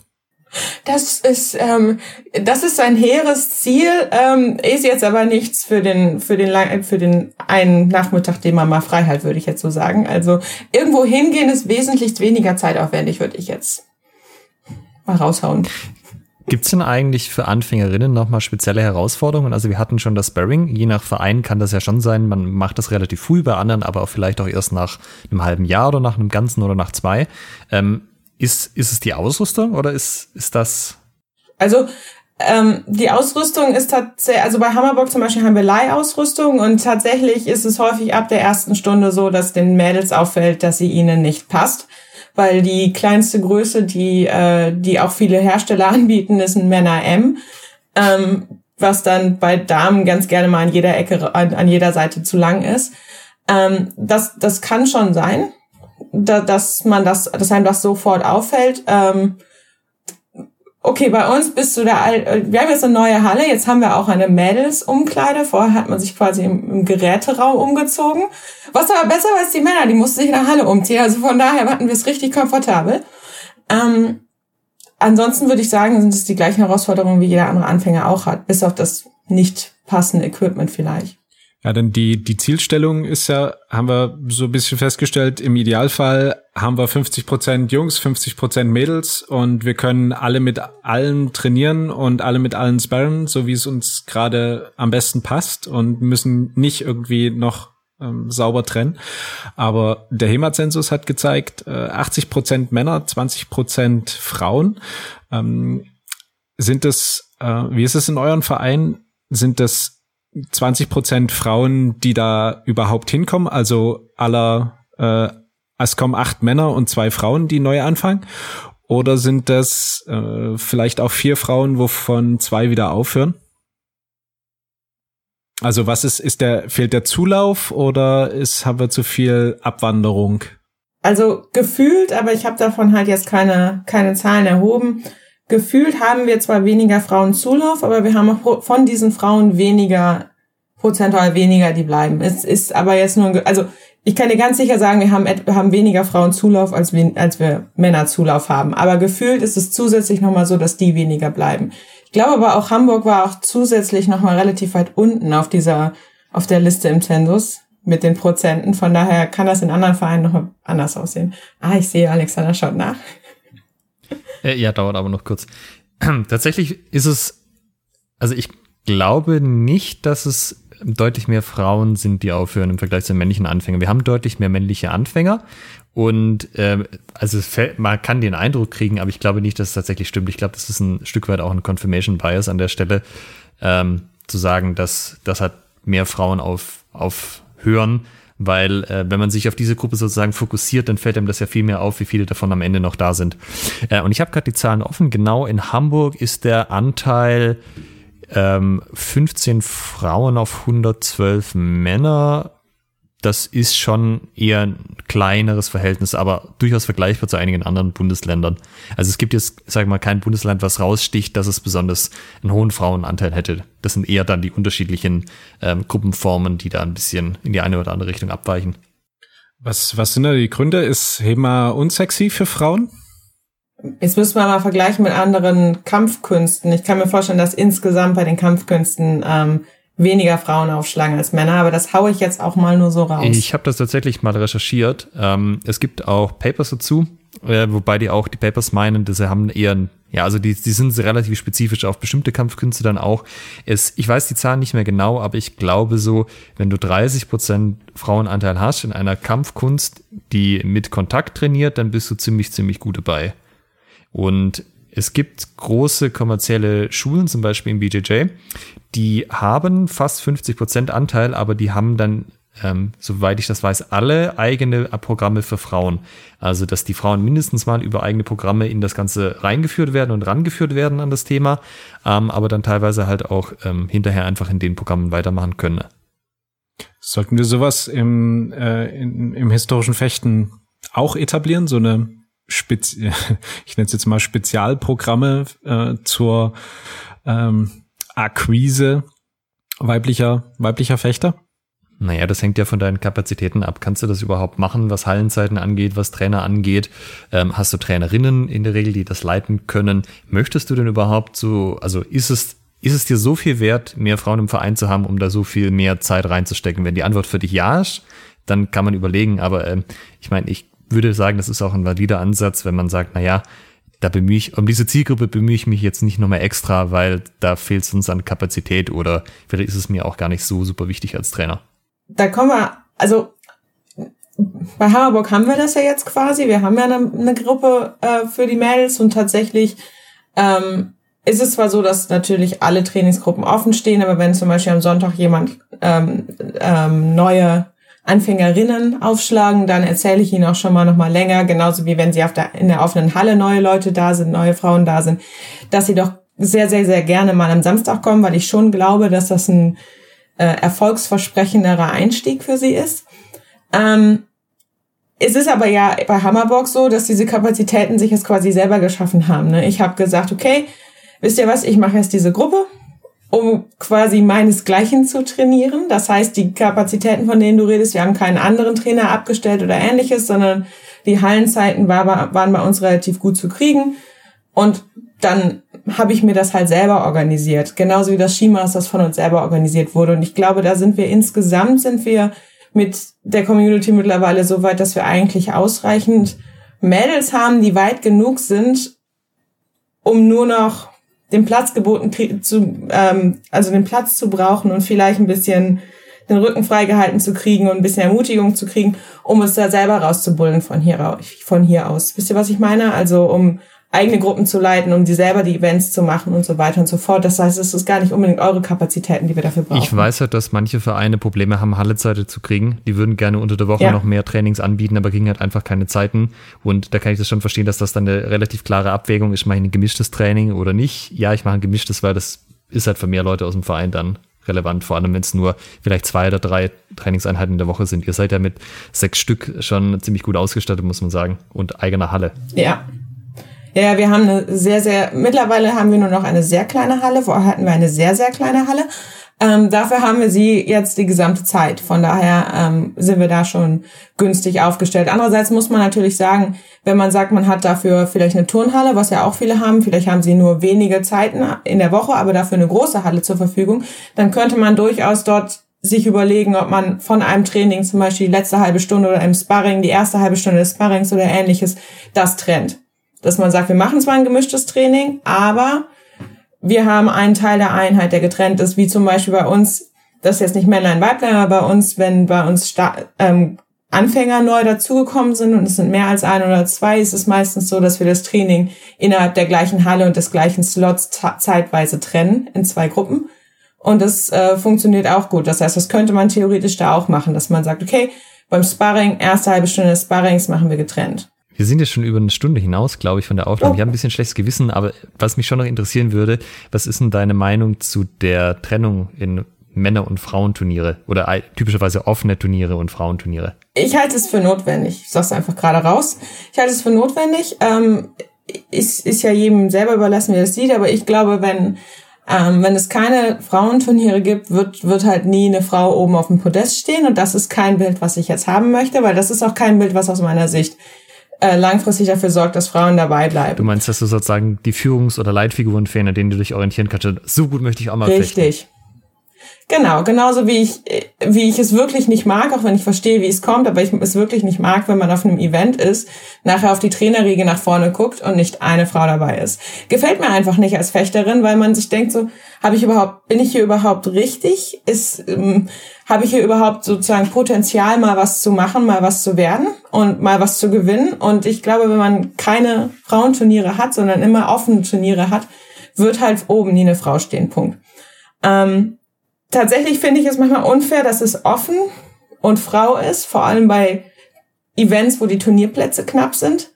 Das ist, ähm, das ist ein hehres Ziel, ähm, ist jetzt aber nichts für den, für den, für den einen Nachmittag, den man mal frei hat, würde ich jetzt so sagen. Also irgendwo hingehen ist wesentlich weniger zeitaufwendig, würde ich jetzt mal raushauen. Gibt's denn eigentlich für Anfängerinnen nochmal spezielle Herausforderungen? Also wir hatten schon das Sparring. Je nach Verein kann das ja schon sein. Man macht das relativ früh, bei anderen aber auch vielleicht auch erst nach einem halben Jahr oder nach einem ganzen oder nach zwei. Ähm, ist, ist es die Ausrüstung oder ist, ist das? Also ähm, die Ausrüstung ist tatsächlich, also bei Hammerbock zum Beispiel haben wir Leihausrüstung und tatsächlich ist es häufig ab der ersten Stunde so, dass den Mädels auffällt, dass sie ihnen nicht passt. weil die kleinste Größe, die, äh, die auch viele Hersteller [laughs] anbieten, ist ein Männer M. Ähm, was dann bei Damen ganz gerne mal an jeder Ecke, an, an jeder Seite zu lang ist. Ähm, das, das kann schon sein, da, dass man das, dass einem das sofort auffällt. Ähm, okay, bei uns bist du da, wir haben jetzt eine neue Halle, jetzt haben wir auch eine Mädels-Umkleide. Vorher hat man sich quasi im, im, Geräteraum umgezogen. Was aber besser war als die Männer, die mussten sich in der Halle umziehen. Also von daher hatten wir es richtig komfortabel. Ähm, ansonsten würde ich sagen, sind es die gleichen Herausforderungen, wie jeder andere Anfänger auch hat, bis auf das nicht passende Equipment vielleicht. Ja, denn die, die Zielstellung ist ja, haben wir so ein bisschen festgestellt, im Idealfall haben wir 50 Prozent Jungs, 50 Prozent Mädels und wir können alle mit allen trainieren und alle mit allen sparren, so wie es uns gerade am besten passt und müssen nicht irgendwie noch ähm, sauber trennen. Aber der HEMA-Zensus hat gezeigt, äh, 80 Prozent Männer, 20 Prozent Frauen. Ähm, sind das, äh, wie ist es in euren Verein? Sind das 20 Prozent Frauen, die da überhaupt hinkommen? Also aller, äh, es kommen acht Männer und zwei Frauen, die neu anfangen? Oder sind das äh, vielleicht auch vier Frauen, wovon zwei wieder aufhören? Also was ist, ist der, fehlt der Zulauf oder ist, haben wir zu viel Abwanderung? Also gefühlt, aber ich habe davon halt jetzt keine, keine Zahlen erhoben. Gefühlt haben wir zwar weniger Frauen Zulauf, aber wir haben auch von diesen Frauen weniger, prozentual weniger, die bleiben. Es ist aber jetzt nur, also ich kann dir ganz sicher sagen, wir haben, wir haben weniger Frauen Zulauf, als wir, als wir Männer Zulauf haben. Aber gefühlt ist es zusätzlich nochmal so, dass die weniger bleiben glaube aber auch Hamburg war auch zusätzlich nochmal relativ weit unten auf dieser, auf der Liste im Zensus mit den Prozenten. Von daher kann das in anderen Vereinen nochmal anders aussehen. Ah, ich sehe, Alexander schaut nach. Äh, ja, dauert aber noch kurz. [clears throat] Tatsächlich ist es, also ich glaube nicht, dass es deutlich mehr Frauen sind, die aufhören im Vergleich zu männlichen Anfängern. Wir haben deutlich mehr männliche Anfänger und äh, also man kann den Eindruck kriegen, aber ich glaube nicht, dass es tatsächlich stimmt. Ich glaube, das ist ein Stück weit auch ein Confirmation Bias an der Stelle, ähm, zu sagen, dass das hat mehr Frauen auf, aufhören, weil äh, wenn man sich auf diese Gruppe sozusagen fokussiert, dann fällt einem das ja viel mehr auf, wie viele davon am Ende noch da sind. Äh, und ich habe gerade die Zahlen offen. Genau in Hamburg ist der Anteil ähm, 15 Frauen auf 112 Männer das ist schon eher ein kleineres Verhältnis, aber durchaus vergleichbar zu einigen anderen Bundesländern. Also es gibt jetzt, sag ich mal, kein Bundesland, was raussticht, dass es besonders einen hohen Frauenanteil hätte. Das sind eher dann die unterschiedlichen ähm, Gruppenformen, die da ein bisschen in die eine oder andere Richtung abweichen. Was, was sind da die Gründe? Ist HEMA unsexy für Frauen? Jetzt müssen wir mal vergleichen mit anderen Kampfkünsten. Ich kann mir vorstellen, dass insgesamt bei den Kampfkünsten ähm, weniger Frauen aufschlagen als Männer, aber das haue ich jetzt auch mal nur so raus. Ich habe das tatsächlich mal recherchiert. Ähm, es gibt auch Papers dazu, äh, wobei die auch die Papers meinen, dass sie haben eher ja, also die, die sind relativ spezifisch auf bestimmte Kampfkünste dann auch. Es, ich weiß die Zahlen nicht mehr genau, aber ich glaube so, wenn du 30 Prozent Frauenanteil hast in einer Kampfkunst, die mit Kontakt trainiert, dann bist du ziemlich, ziemlich gut dabei. Und es gibt große kommerzielle Schulen, zum Beispiel im BJJ, die haben fast 50 Prozent Anteil, aber die haben dann, ähm, soweit ich das weiß, alle eigene Programme für Frauen. Also, dass die Frauen mindestens mal über eigene Programme in das Ganze reingeführt werden und rangeführt werden an das Thema, ähm, aber dann teilweise halt auch ähm, hinterher einfach in den Programmen weitermachen können. Sollten wir sowas im, äh, in, im historischen Fechten auch etablieren, so eine Spezi [laughs] ich nenne es jetzt mal Spezialprogramme äh, zur ähm, Akquise weiblicher, weiblicher Fechter? Naja, das hängt ja von deinen Kapazitäten ab. Kannst du das überhaupt machen, was Hallenzeiten angeht, was Trainer angeht? Ähm, hast du Trainerinnen in der Regel, die das leiten können? Möchtest du denn überhaupt so, also ist es, ist es dir so viel wert, mehr Frauen im Verein zu haben, um da so viel mehr Zeit reinzustecken? Wenn die Antwort für dich ja ist, dann kann man überlegen. Aber ähm, ich meine, ich würde sagen, das ist auch ein valider Ansatz, wenn man sagt, na ja, da bemühe ich, um diese Zielgruppe bemühe ich mich jetzt nicht nochmal extra, weil da fehlt es uns an Kapazität oder vielleicht ist es mir auch gar nicht so super wichtig als Trainer. Da kommen wir, also bei Hammerburg haben wir das ja jetzt quasi. Wir haben ja eine, eine Gruppe äh, für die Mädels und tatsächlich ähm, ist es zwar so, dass natürlich alle Trainingsgruppen offen stehen, aber wenn zum Beispiel am Sonntag jemand ähm, ähm, neue Anfängerinnen aufschlagen, dann erzähle ich ihnen auch schon mal noch mal länger, genauso wie wenn sie auf der, in der offenen Halle neue Leute da sind, neue Frauen da sind, dass sie doch sehr, sehr, sehr gerne mal am Samstag kommen, weil ich schon glaube, dass das ein äh, erfolgsversprechenderer Einstieg für sie ist. Ähm, es ist aber ja bei Hammerbock so, dass diese Kapazitäten sich jetzt quasi selber geschaffen haben. Ne? Ich habe gesagt, okay, wisst ihr was, ich mache jetzt diese Gruppe um quasi meinesgleichen zu trainieren. Das heißt, die Kapazitäten, von denen du redest, wir haben keinen anderen Trainer abgestellt oder ähnliches, sondern die Hallenzeiten war, waren bei uns relativ gut zu kriegen. Und dann habe ich mir das halt selber organisiert. Genauso wie das Skimaß, das von uns selber organisiert wurde. Und ich glaube, da sind wir insgesamt, sind wir mit der Community mittlerweile so weit, dass wir eigentlich ausreichend Mädels haben, die weit genug sind, um nur noch den Platz geboten zu, ähm, also den Platz zu brauchen und vielleicht ein bisschen den Rücken freigehalten zu kriegen und ein bisschen Ermutigung zu kriegen, um es da selber rauszubullen von hier, von hier aus. Wisst ihr, was ich meine? Also um eigene Gruppen zu leiten, um die selber die Events zu machen und so weiter und so fort. Das heißt, es ist gar nicht unbedingt eure Kapazitäten, die wir dafür brauchen. Ich weiß ja, dass manche Vereine Probleme haben, Hallezeiten zu kriegen. Die würden gerne unter der Woche ja. noch mehr Trainings anbieten, aber kriegen halt einfach keine Zeiten. Und da kann ich das schon verstehen, dass das dann eine relativ klare Abwägung ist, mache ich ein gemischtes Training oder nicht. Ja, ich mache ein gemischtes, weil das ist halt für mehr Leute aus dem Verein dann relevant, vor allem wenn es nur vielleicht zwei oder drei Trainingseinheiten in der Woche sind. Ihr seid ja mit sechs Stück schon ziemlich gut ausgestattet, muss man sagen, und eigener Halle. Ja, ja, wir haben eine sehr, sehr, mittlerweile haben wir nur noch eine sehr kleine Halle. Vorher hatten wir eine sehr, sehr kleine Halle. Ähm, dafür haben wir sie jetzt die gesamte Zeit. Von daher ähm, sind wir da schon günstig aufgestellt. Andererseits muss man natürlich sagen, wenn man sagt, man hat dafür vielleicht eine Turnhalle, was ja auch viele haben, vielleicht haben sie nur wenige Zeiten in der Woche, aber dafür eine große Halle zur Verfügung, dann könnte man durchaus dort sich überlegen, ob man von einem Training zum Beispiel die letzte halbe Stunde oder im Sparring die erste halbe Stunde des Sparrings oder ähnliches das trennt dass man sagt, wir machen zwar ein gemischtes Training, aber wir haben einen Teil der Einheit, der getrennt ist, wie zum Beispiel bei uns, das ist jetzt nicht Männlein, Weiblein, aber bei uns, wenn bei uns Sta ähm, Anfänger neu dazugekommen sind und es sind mehr als ein oder zwei, ist es meistens so, dass wir das Training innerhalb der gleichen Halle und des gleichen Slots zeitweise trennen in zwei Gruppen. Und das äh, funktioniert auch gut. Das heißt, das könnte man theoretisch da auch machen, dass man sagt, okay, beim Sparring, erste halbe Stunde des Sparrings machen wir getrennt. Wir sind jetzt schon über eine Stunde hinaus, glaube ich, von der Aufnahme. Oh. Ich habe ein bisschen schlechtes Gewissen, aber was mich schon noch interessieren würde, was ist denn deine Meinung zu der Trennung in Männer- und Frauenturniere oder typischerweise offene Turniere und Frauenturniere? Ich halte es für notwendig. Ich sag's einfach gerade raus. Ich halte es für notwendig. Ähm, ist, ist ja jedem selber überlassen, wie er es sieht, aber ich glaube, wenn ähm, wenn es keine Frauenturniere gibt, wird, wird halt nie eine Frau oben auf dem Podest stehen. Und das ist kein Bild, was ich jetzt haben möchte, weil das ist auch kein Bild, was aus meiner Sicht äh, langfristig dafür sorgt, dass Frauen dabei bleiben. Du meinst, dass du sozusagen die Führungs- oder Leitfiguren fehlen, an denen du dich orientieren kannst. So gut möchte ich auch mal Richtig. Fechten. Genau, genauso wie ich, wie ich es wirklich nicht mag, auch wenn ich verstehe, wie es kommt, aber ich es wirklich nicht mag, wenn man auf einem Event ist, nachher auf die Trainerriege nach vorne guckt und nicht eine Frau dabei ist. Gefällt mir einfach nicht als Fechterin, weil man sich denkt so, habe ich überhaupt, bin ich hier überhaupt richtig? Ist, ähm, habe ich hier überhaupt sozusagen Potenzial, mal was zu machen, mal was zu werden und mal was zu gewinnen? Und ich glaube, wenn man keine Frauenturniere hat, sondern immer offene Turniere hat, wird halt oben nie eine Frau stehen. Punkt. Ähm, tatsächlich finde ich es manchmal unfair, dass es offen und Frau ist, vor allem bei Events, wo die Turnierplätze knapp sind.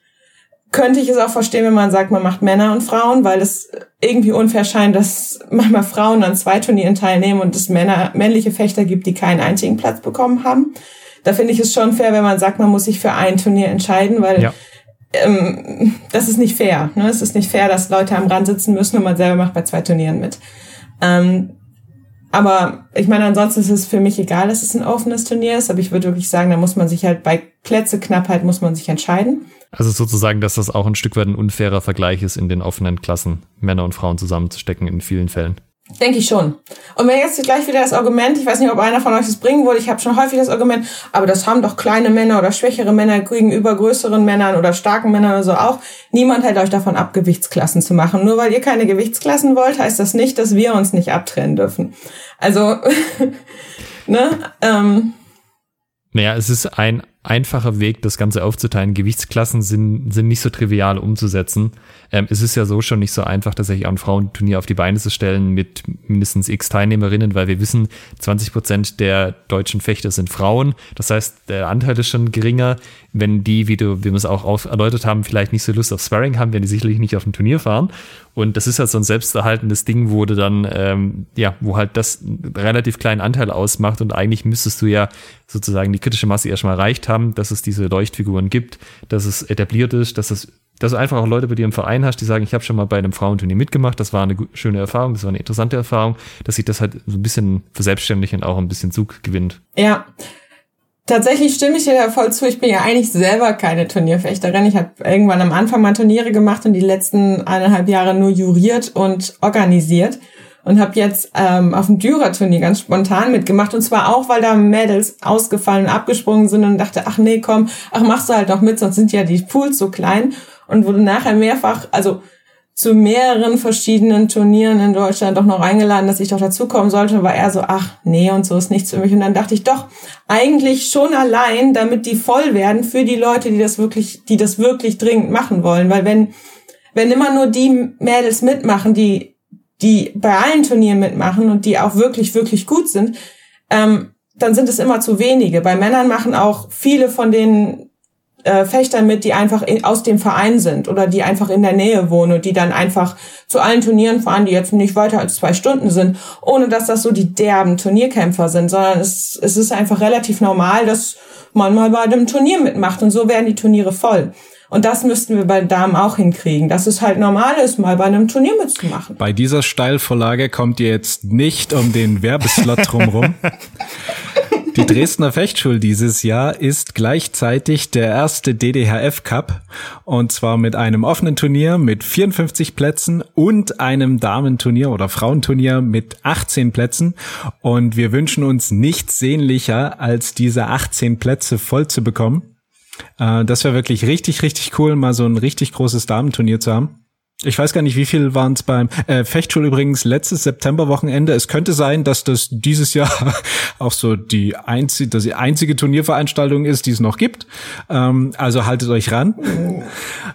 Könnte ich es auch verstehen, wenn man sagt, man macht Männer und Frauen, weil es irgendwie unfair scheint, dass manchmal Frauen an zwei Turnieren teilnehmen und es Männer, männliche Fechter gibt, die keinen einzigen Platz bekommen haben. Da finde ich es schon fair, wenn man sagt, man muss sich für ein Turnier entscheiden, weil ja. ähm, das ist nicht fair. Ne? Es ist nicht fair, dass Leute am Rand sitzen müssen und man selber macht bei zwei Turnieren mit. Ähm, aber ich meine, ansonsten ist es für mich egal, dass es ein offenes Turnier ist, aber ich würde wirklich sagen, da muss man sich halt bei Plätzeknappheit muss man sich entscheiden. Also sozusagen, dass das auch ein Stück weit ein unfairer Vergleich ist, in den offenen Klassen Männer und Frauen zusammenzustecken in vielen Fällen. Denke ich schon. Und wenn jetzt gleich wieder das Argument, ich weiß nicht, ob einer von euch das bringen wollte, ich habe schon häufig das Argument, aber das haben doch kleine Männer oder schwächere Männer gegenüber größeren Männern oder starken Männern oder so auch. Niemand hält euch davon ab, Gewichtsklassen zu machen. Nur weil ihr keine Gewichtsklassen wollt, heißt das nicht, dass wir uns nicht abtrennen dürfen. Also, [laughs] ne? Ähm, naja, es ist ein einfacher Weg, das Ganze aufzuteilen. Gewichtsklassen sind, sind nicht so trivial umzusetzen. Ähm, es ist ja so schon nicht so einfach, tatsächlich auch ein Frauenturnier auf die Beine zu stellen mit mindestens x Teilnehmerinnen, weil wir wissen, 20 Prozent der deutschen Fechter sind Frauen. Das heißt, der Anteil ist schon geringer. Wenn die, wie, du, wie wir es auch erläutert haben, vielleicht nicht so Lust auf Sparring haben, werden die sicherlich nicht auf ein Turnier fahren. Und das ist halt so ein selbsterhaltendes Ding, wo du dann, ähm, ja, wo halt das relativ kleinen Anteil ausmacht und eigentlich müsstest du ja sozusagen die kritische Masse erstmal erreicht haben, dass es diese Leuchtfiguren gibt, dass es etabliert ist, dass es dass du einfach auch Leute bei dir im Verein hast, die sagen, ich habe schon mal bei einem Frauenturnier mitgemacht, das war eine schöne Erfahrung, das war eine interessante Erfahrung, dass sich das halt so ein bisschen verselbstständigt und auch ein bisschen Zug gewinnt. Ja, Tatsächlich stimme ich dir da voll zu. Ich bin ja eigentlich selber keine Turnierfechterin. Ich habe irgendwann am Anfang mal Turniere gemacht und die letzten eineinhalb Jahre nur juriert und organisiert und habe jetzt ähm, auf dem Dürer-Turnier ganz spontan mitgemacht und zwar auch, weil da Mädels ausgefallen und abgesprungen sind und dachte, ach nee, komm, ach machst du halt noch mit, sonst sind ja die Pools so klein und wurde nachher mehrfach, also zu mehreren verschiedenen Turnieren in Deutschland doch noch eingeladen, dass ich doch dazukommen sollte, war er so, ach nee, und so ist nichts für mich. Und dann dachte ich doch, eigentlich schon allein, damit die voll werden für die Leute, die das wirklich, die das wirklich dringend machen wollen. Weil wenn, wenn immer nur die Mädels mitmachen, die, die bei allen Turnieren mitmachen und die auch wirklich, wirklich gut sind, ähm, dann sind es immer zu wenige. Bei Männern machen auch viele von den äh, Fechter mit, die einfach in, aus dem Verein sind oder die einfach in der Nähe wohnen und die dann einfach zu allen Turnieren fahren, die jetzt nicht weiter als zwei Stunden sind, ohne dass das so die derben Turnierkämpfer sind, sondern es, es ist einfach relativ normal, dass man mal bei einem Turnier mitmacht und so werden die Turniere voll. Und das müssten wir bei Damen auch hinkriegen, dass es halt normal ist, mal bei einem Turnier mitzumachen. Bei dieser Steilvorlage kommt ihr jetzt nicht um den Werbeslot drumrum. [laughs] Die Dresdner Fechtschule dieses Jahr ist gleichzeitig der erste DDHF Cup und zwar mit einem offenen Turnier mit 54 Plätzen und einem Damenturnier oder Frauenturnier mit 18 Plätzen und wir wünschen uns nichts sehnlicher als diese 18 Plätze voll zu bekommen. Äh, das wäre wirklich richtig, richtig cool, mal so ein richtig großes Damenturnier zu haben. Ich weiß gar nicht, wie viel waren es beim äh, Fechtschul übrigens letztes Septemberwochenende. Es könnte sein, dass das dieses Jahr [laughs] auch so die einzige, dass die einzige Turnierveranstaltung ist, die es noch gibt. Ähm, also haltet euch ran.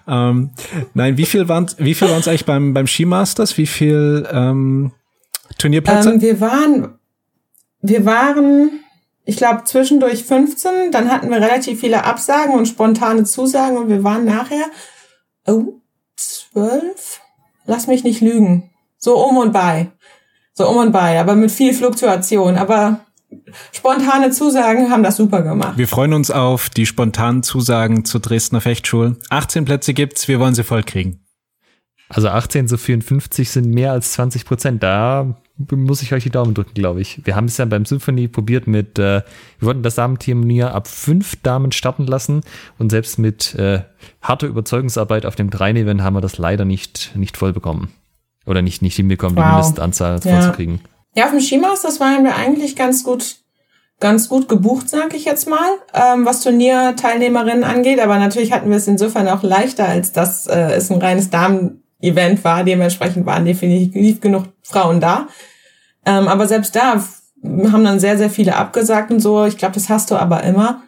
ähm, nein, wie viel waren wie viel waren es eigentlich beim beim Skimasters? Wie viel ähm, Turnierplätze? Ähm, wir waren wir waren ich glaube zwischendurch 15, dann hatten wir relativ viele Absagen und spontane Zusagen und wir waren nachher oh zwölf? Lass mich nicht lügen. So um und bei. So um und bei, aber mit viel Fluktuation. Aber spontane Zusagen haben das super gemacht. Wir freuen uns auf die spontanen Zusagen zur Dresdner Fechtschule. 18 Plätze gibt's, wir wollen sie voll kriegen. Also 18 zu 54 sind mehr als 20 Prozent. Da muss ich euch die Daumen drücken, glaube ich. Wir haben es ja beim Symphony probiert mit, äh, wir wollten das Damenturnier ab fünf Damen starten lassen und selbst mit äh, harter Überzeugungsarbeit auf dem Dreien-Event haben wir das leider nicht, nicht voll bekommen. Oder nicht, nicht hinbekommen, wow. die Mindestanzahl ja. vollzukriegen. Ja, auf dem Skimaus, das waren wir eigentlich ganz gut, ganz gut gebucht, sag ich jetzt mal, ähm, was Turnierteilnehmerinnen angeht. Aber natürlich hatten wir es insofern auch leichter, als dass äh, es ein reines Damen-Event war. Dementsprechend waren definitiv genug Frauen da. Ähm, aber selbst da haben dann sehr, sehr viele abgesagt und so. Ich glaube, das hast du aber immer.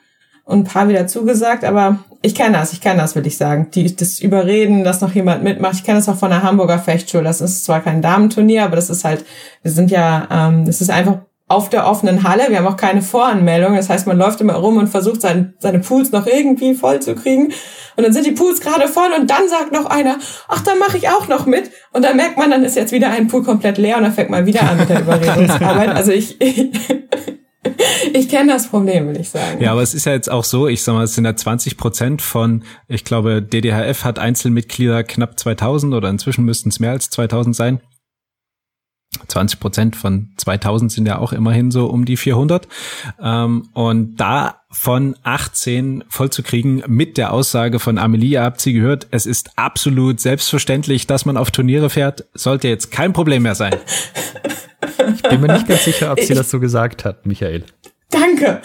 Und ein paar wieder zugesagt, aber ich kenne das, ich kenne das, will ich sagen. Die, das Überreden, dass noch jemand mitmacht. Ich kenne das auch von der Hamburger Fechtschule. Das ist zwar kein Damenturnier, aber das ist halt, wir sind ja, ähm, es ist einfach auf der offenen Halle. Wir haben auch keine Voranmeldung. Das heißt, man läuft immer rum und versucht, sein, seine Pools noch irgendwie voll zu kriegen. Und dann sind die Pools gerade voll und dann sagt noch einer, ach, dann mache ich auch noch mit. Und dann merkt man, dann ist jetzt wieder ein Pool komplett leer und dann fängt man wieder an mit der [laughs] Überredungsarbeit. Also ich, ich, [laughs] ich kenne das Problem, will ich sagen. Ja, aber es ist ja jetzt auch so, ich sag mal, es sind ja 20 Prozent von, ich glaube, DDHF hat Einzelmitglieder knapp 2000 oder inzwischen müssten es mehr als 2000 sein. 20 Prozent von 2000 sind ja auch immerhin so um die 400. Ähm, und da von 18 vollzukriegen mit der Aussage von Amelie, ihr habt sie gehört, es ist absolut selbstverständlich, dass man auf Turniere fährt, sollte jetzt kein Problem mehr sein. Ich bin mir nicht ganz sicher, ob sie das so gesagt hat, Michael. Danke.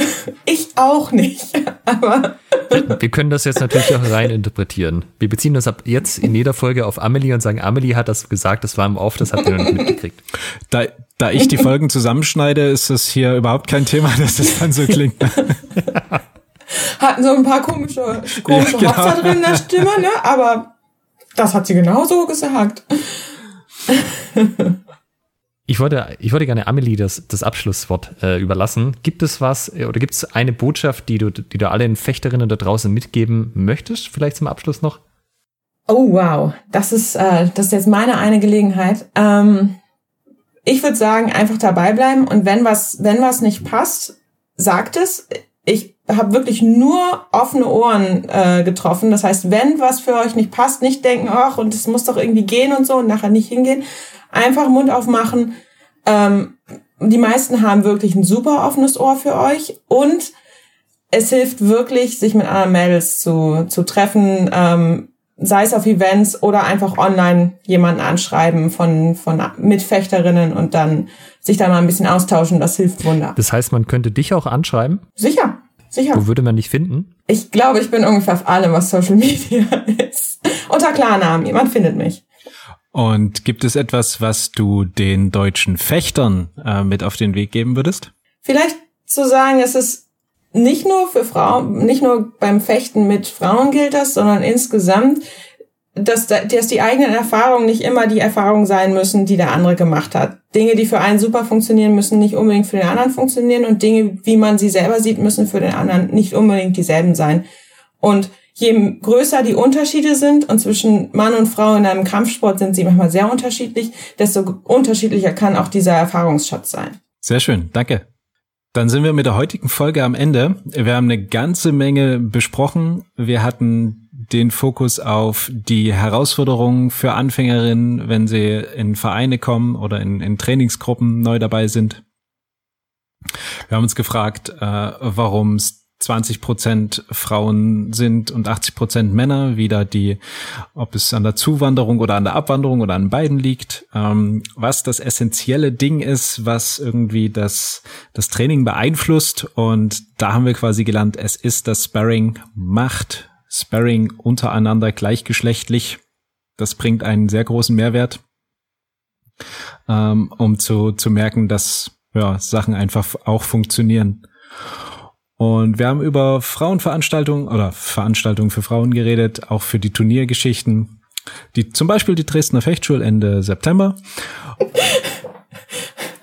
Ich auch nicht. [laughs] Aber wir können das jetzt natürlich auch rein interpretieren. Wir beziehen uns ab jetzt in jeder Folge auf Amelie und sagen, Amelie hat das gesagt, das war im Off, das habt ihr noch nicht mitgekriegt. Da, da ich die Folgen zusammenschneide, ist das hier überhaupt kein Thema, dass das dann so klingt. [laughs] hatten so ein paar komische, komische ja, genau. Drin in der Stimme, ne? Aber das hat sie genauso gesagt. [laughs] Ich wollte, ich wollte gerne Amelie das, das Abschlusswort äh, überlassen. Gibt es was äh, oder gibt es eine Botschaft, die du, die du allen Fechterinnen da draußen mitgeben möchtest? Vielleicht zum Abschluss noch? Oh wow, das ist äh, das ist jetzt meine eine Gelegenheit. Ähm, ich würde sagen, einfach dabei bleiben und wenn was wenn was nicht passt, sagt es. Ich habe wirklich nur offene Ohren äh, getroffen. Das heißt, wenn was für euch nicht passt, nicht denken, ach und es muss doch irgendwie gehen und so und nachher nicht hingehen. Einfach Mund aufmachen. Ähm, die meisten haben wirklich ein super offenes Ohr für euch und es hilft wirklich, sich mit anderen Mädels zu, zu treffen. Ähm, sei es auf Events oder einfach online jemanden anschreiben von, von Mitfechterinnen und dann sich da mal ein bisschen austauschen, das hilft wunder. Das heißt, man könnte dich auch anschreiben? Sicher, sicher. Wo würde man dich finden? Ich glaube, ich bin ungefähr auf allem, was Social Media [laughs] ist. Unter Klarnamen, jemand findet mich. Und gibt es etwas, was du den deutschen Fechtern äh, mit auf den Weg geben würdest? Vielleicht zu sagen, es ist nicht nur für Frauen, nicht nur beim Fechten mit Frauen gilt das, sondern insgesamt, dass, dass die eigenen Erfahrungen nicht immer die Erfahrungen sein müssen, die der andere gemacht hat. Dinge, die für einen super funktionieren, müssen nicht unbedingt für den anderen funktionieren und Dinge, wie man sie selber sieht, müssen für den anderen nicht unbedingt dieselben sein. Und je größer die Unterschiede sind und zwischen Mann und Frau in einem Kampfsport sind sie manchmal sehr unterschiedlich, desto unterschiedlicher kann auch dieser Erfahrungsschatz sein. Sehr schön, danke. Dann sind wir mit der heutigen Folge am Ende. Wir haben eine ganze Menge besprochen. Wir hatten den Fokus auf die Herausforderungen für Anfängerinnen, wenn sie in Vereine kommen oder in, in Trainingsgruppen neu dabei sind. Wir haben uns gefragt, äh, warum es 20 Prozent Frauen sind und 80 Prozent Männer, wie da die, ob es an der Zuwanderung oder an der Abwanderung oder an beiden liegt, ähm, was das essentielle Ding ist, was irgendwie das, das Training beeinflusst. Und da haben wir quasi gelernt, es ist das Sparring macht Sparring untereinander gleichgeschlechtlich. Das bringt einen sehr großen Mehrwert, ähm, um zu, zu merken, dass ja, Sachen einfach auch funktionieren. Und wir haben über Frauenveranstaltungen oder Veranstaltungen für Frauen geredet, auch für die Turniergeschichten. Die, zum Beispiel die Dresdner Fechtschule Ende September. [laughs]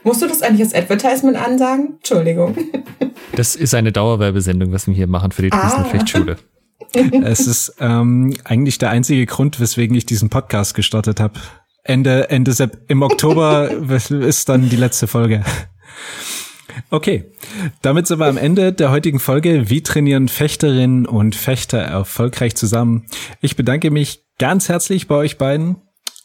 Musst du das eigentlich als Advertisement ansagen? Entschuldigung. [laughs] Das ist eine Dauerwerbesendung, was wir hier machen für die Dresdner ah. Fechtschule. [laughs] Es ist ähm, eigentlich der einzige Grund, weswegen ich diesen Podcast gestartet habe. Ende, Ende Sep im Oktober ist dann die letzte Folge. Okay, damit sind wir am Ende der heutigen Folge. Wie trainieren Fechterinnen und Fechter erfolgreich zusammen? Ich bedanke mich ganz herzlich bei euch beiden,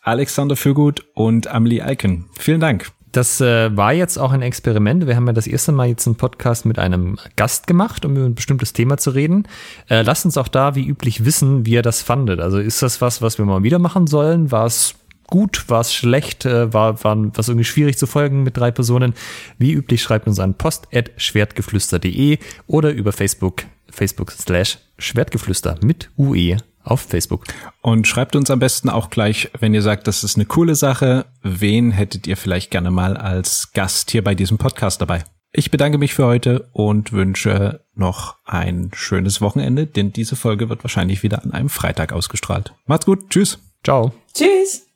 Alexander Fürgut und Amelie Eiken. Vielen Dank. Das äh, war jetzt auch ein Experiment. Wir haben ja das erste Mal jetzt einen Podcast mit einem Gast gemacht, um über ein bestimmtes Thema zu reden. Äh, lasst uns auch da wie üblich wissen, wie ihr das fandet. Also ist das was, was wir mal wieder machen sollen? War es gut, war es schlecht, äh, war, war was irgendwie schwierig zu folgen mit drei Personen. Wie üblich schreibt uns an post.schwertgeflüster.de oder über Facebook, Facebook slash Schwertgeflüster mit UE auf Facebook. Und schreibt uns am besten auch gleich, wenn ihr sagt, das ist eine coole Sache, wen hättet ihr vielleicht gerne mal als Gast hier bei diesem Podcast dabei? Ich bedanke mich für heute und wünsche noch ein schönes Wochenende, denn diese Folge wird wahrscheinlich wieder an einem Freitag ausgestrahlt. Macht's gut, tschüss. Ciao. Tschüss.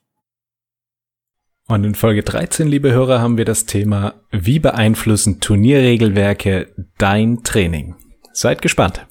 Und in Folge 13, liebe Hörer, haben wir das Thema, wie beeinflussen Turnierregelwerke dein Training? Seid gespannt.